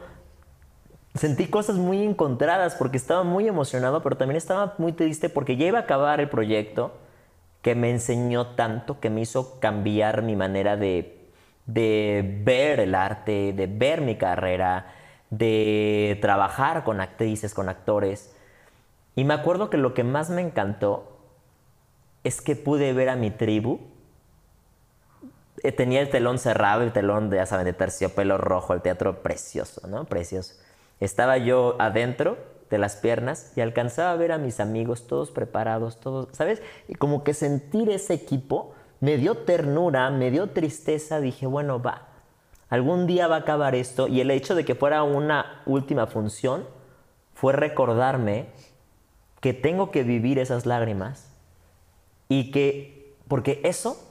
Sentí cosas muy encontradas porque estaba muy emocionado, pero también estaba muy triste porque ya iba a acabar el proyecto que me enseñó tanto, que me hizo cambiar mi manera de, ver el arte, de ver mi carrera, de trabajar con actrices, con actores. Y me acuerdo que lo que más me encantó es que pude ver a mi tribu. Eh, tenía el telón cerrado, el telón, de, ya saben, de terciopelo rojo, el teatro precioso, ¿no? Precioso. Estaba yo adentro de las piernas y alcanzaba a ver a mis amigos todos preparados, todos, ¿sabes? Y como que sentir ese equipo me dio ternura, me dio tristeza, dije, bueno, va, algún día va a acabar esto y el hecho de que fuera una última función fue recordarme que tengo que vivir esas lágrimas y que, porque eso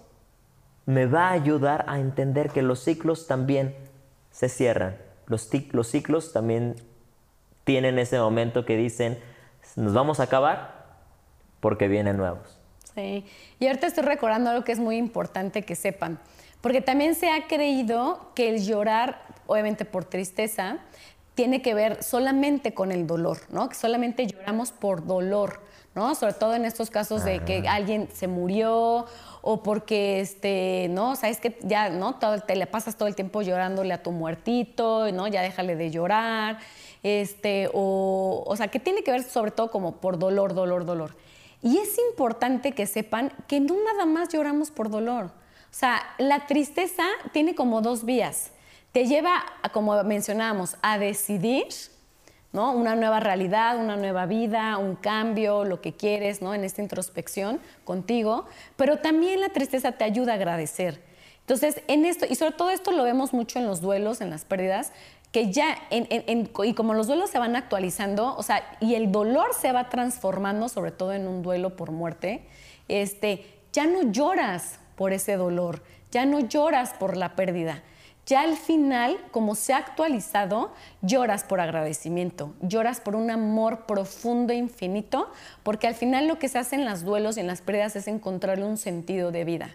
me va a ayudar a entender que los ciclos también se cierran, los, los ciclos también tienen ese momento que dicen, nos vamos a acabar porque vienen nuevos. Sí, y ahorita estoy recordando algo que es muy importante que sepan, porque también se ha creído que el llorar, obviamente por tristeza, tiene que ver solamente con el dolor, ¿no? Que solamente lloramos por dolor, ¿no? Sobre todo en estos casos de que alguien se murió o porque, este, ¿no? Sabes que ya, ¿no? Todo, te le pasas todo el tiempo llorándole a tu muertito, ¿no? Ya déjale de llorar, este, o, o sea, que tiene que ver sobre todo como por dolor, dolor, dolor. Y es importante que sepan que no nada más lloramos por dolor. O sea, la tristeza tiene como dos vías. Te lleva, como mencionábamos, a decidir ¿no? Una nueva realidad, una nueva vida, un cambio, lo que quieres, ¿no? En esta introspección contigo, pero también la tristeza te ayuda a agradecer. Entonces, en esto, y sobre todo esto lo vemos mucho en los duelos, en las pérdidas, que ya, y como los duelos se van actualizando, o sea, y el dolor se va transformando, sobre todo en un duelo por muerte, este, ya no lloras por ese dolor, ya no lloras por la pérdida, ya al final, como se ha actualizado, lloras por agradecimiento, lloras por un amor profundo e infinito, porque al final lo que se hace en los duelos y en las pérdidas es encontrarle un sentido de vida.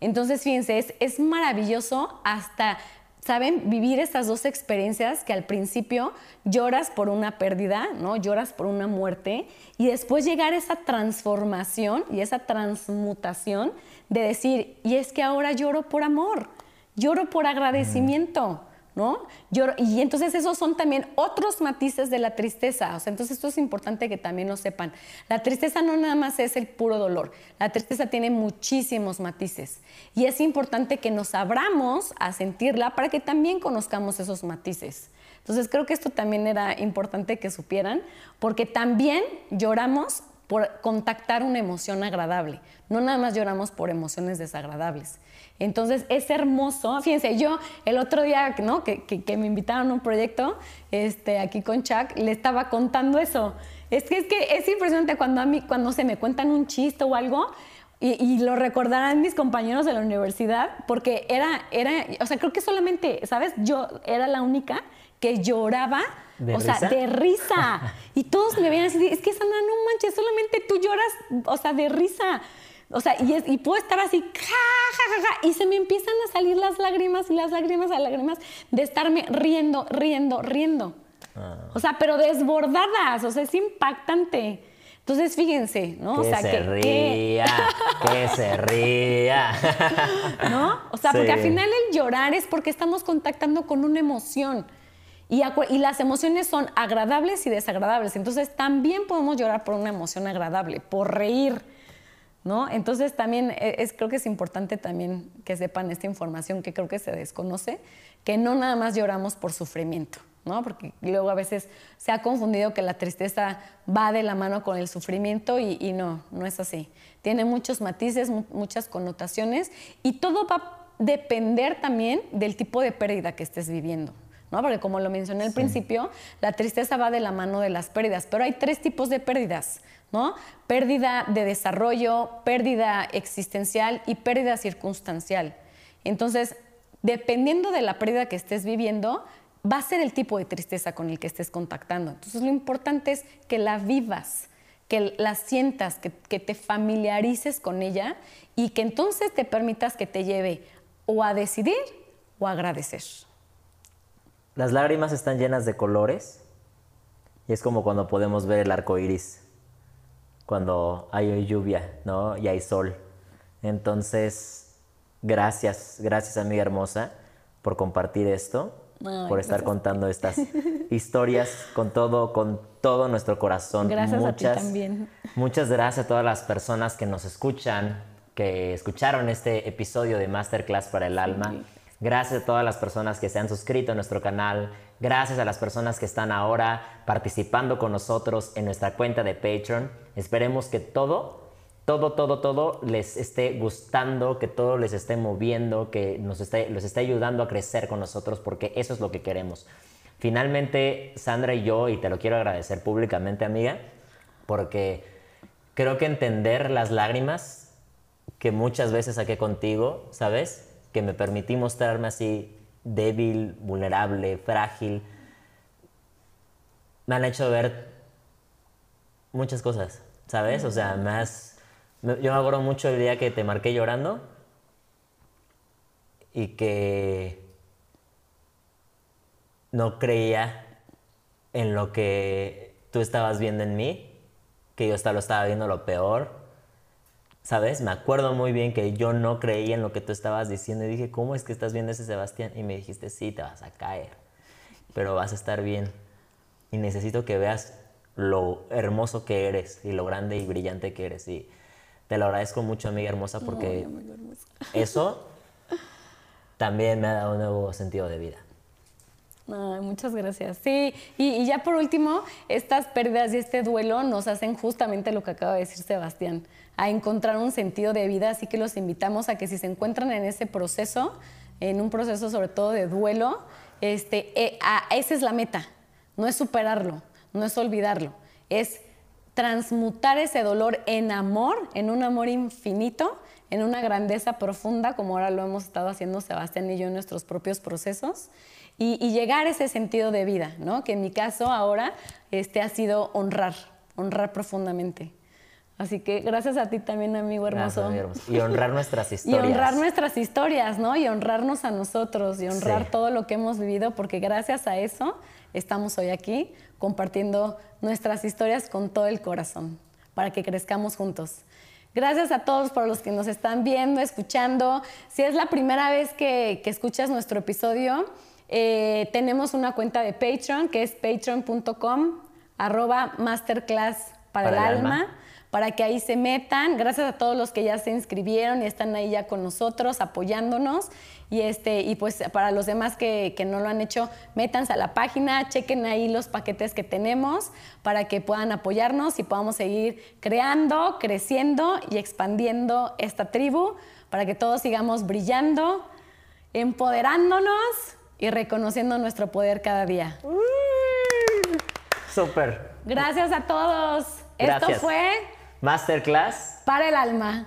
Entonces, fíjense, es, maravilloso hasta ¿saben? Vivir esas dos experiencias que al principio lloras por una pérdida, ¿no? Lloras por una muerte y después llegar a esa transformación y esa transmutación de decir, y es que ahora lloro por amor lloro por agradecimiento. ¿No? Lloro, y entonces esos son también otros matices de la tristeza. O sea, entonces esto es importante que también lo sepan. La tristeza no nada más es el puro dolor. La tristeza tiene muchísimos matices. Y es importante que nos abramos a sentirla para que también conozcamos esos matices. Entonces creo que esto también era importante que supieran, porque también lloramos por contactar una emoción agradable. No nada más lloramos por emociones desagradables. Entonces es hermoso. Fíjense, yo el otro día ¿no? que, que, me invitaron a un proyecto este, aquí con Chuck, le estaba contando eso. Es que, es que es impresionante cuando, a mí, cuando se me cuentan un chiste o algo. Y, y, lo recordarán mis compañeros de la universidad, porque era, era, o sea, creo que solamente, ¿sabes? Yo era la única que lloraba, o sea, de risa. Y todos me veían así, es que Sandra, no manches, solamente tú lloras, o sea, de risa. O sea, y, y puedo estar así, y se me empiezan a salir las lágrimas y las lágrimas, las lágrimas de estarme riendo, riendo, riendo. Ah. O sea, pero desbordadas, o sea, es impactante. Entonces, fíjense, ¿no? Que o sea, se ría, que se ría. ¿No? O sea, porque al final el llorar es porque estamos contactando con una emoción. Y, las emociones son agradables y desagradables. Entonces, también podemos llorar por una emoción agradable, por reír ¿no? Entonces también e, es, creo que es importante también que sepan esta información que creo que se desconoce, que no nada más lloramos por sufrimiento, ¿no? Porque luego a veces se ha confundido que la tristeza va de la mano con el sufrimiento y, no, no es así. Tiene muchos matices, muchas connotaciones y todo va a depender también del tipo de pérdida que estés viviendo. ¿No? Porque como lo mencioné al principio, la tristeza va de la mano de las pérdidas, pero hay tres tipos de pérdidas. ¿no? Pérdida de desarrollo, pérdida existencial y pérdida circunstancial. Entonces, dependiendo de la pérdida que estés viviendo, va a ser el tipo de tristeza con el que estés contactando. Entonces, lo importante es que la vivas, que la sientas, que, que te familiarices con ella y que entonces te permitas que te lleve o a decidir o a agradecer. Las lágrimas están llenas de colores y es como cuando podemos ver el arco iris cuando hay lluvia, ¿no? Y hay sol. Entonces, gracias, gracias amiga hermosa por compartir esto, por estar contando estas historias con todo, con todo nuestro corazón. Gracias muchas, a ti también. Muchas gracias a todas las personas que nos escuchan, que escucharon este episodio de Masterclass para el Alma. Gracias a todas las personas que se han suscrito a nuestro canal. Gracias a las personas que están ahora participando con nosotros en nuestra cuenta de Patreon. Esperemos que todo, todo, todo, todo les esté gustando, que todo les esté moviendo, que nos esté, los esté ayudando a crecer con nosotros, porque eso es lo que queremos. Finalmente, Sandra y yo, y te lo quiero agradecer públicamente, amiga, porque creo que entender las lágrimas que muchas veces saqué contigo, ¿sabes? Que me permití mostrarme así débil, vulnerable, frágil, me han hecho ver muchas cosas, ¿sabes? O sea, más... Yo me acuerdo mucho el día que te marqué llorando y que no creía en lo que tú estabas viendo en mí, que yo lo estaba viendo lo peor. ¿Sabes? Me acuerdo muy bien que yo no creía en lo que tú estabas diciendo y dije, ¿cómo es que estás viendo ese Sebastián? Y me dijiste, sí, te vas a caer, pero vas a estar bien. Y necesito que veas lo hermoso que eres y lo grande y brillante que eres. Y te lo agradezco mucho, amiga hermosa, porque eso también me ha dado un nuevo sentido de vida. Ay, muchas gracias. Sí, y, y, ya por último, estas pérdidas y este duelo nos hacen justamente lo que acaba de decir Sebastián, a encontrar un sentido de vida, así que los invitamos a que si se encuentran en ese proceso, en un proceso sobre todo de duelo, este, eh, a, esa es la meta, no es superarlo, no es olvidarlo, es transmutar ese dolor en amor, en un amor infinito, en una grandeza profunda, como ahora lo hemos estado haciendo Sebastián y yo en nuestros propios procesos, y, y llegar a ese sentido de vida, ¿no? que en mi caso ahora este, ha sido honrar, honrar profundamente. Así que gracias a ti también, amigo hermoso. Gracias, hermoso. Y honrar nuestras historias. Y honrar nuestras historias, ¿no? Y honrarnos a nosotros y honrar sí. todo lo que hemos vivido, porque gracias a eso estamos hoy aquí compartiendo nuestras historias con todo el corazón, para que crezcamos juntos. Gracias a todos por los que nos están viendo, escuchando. Si es la primera vez que, que escuchas nuestro episodio, eh, tenemos una cuenta de Patreon que es patreon.com arroba masterclass para, para el, alma. alma para que ahí se metan. Gracias a todos los que ya se inscribieron y están ahí ya con nosotros, apoyándonos. Y, este, y pues para los demás que, que, no lo han hecho, métanse a la página, chequen ahí los paquetes que tenemos para que puedan apoyarnos y podamos seguir creando, creciendo y expandiendo esta tribu para que todos sigamos brillando, empoderándonos y reconociendo nuestro poder cada día. Súper. Gracias a todos. Gracias. Esto fue Masterclass para el alma.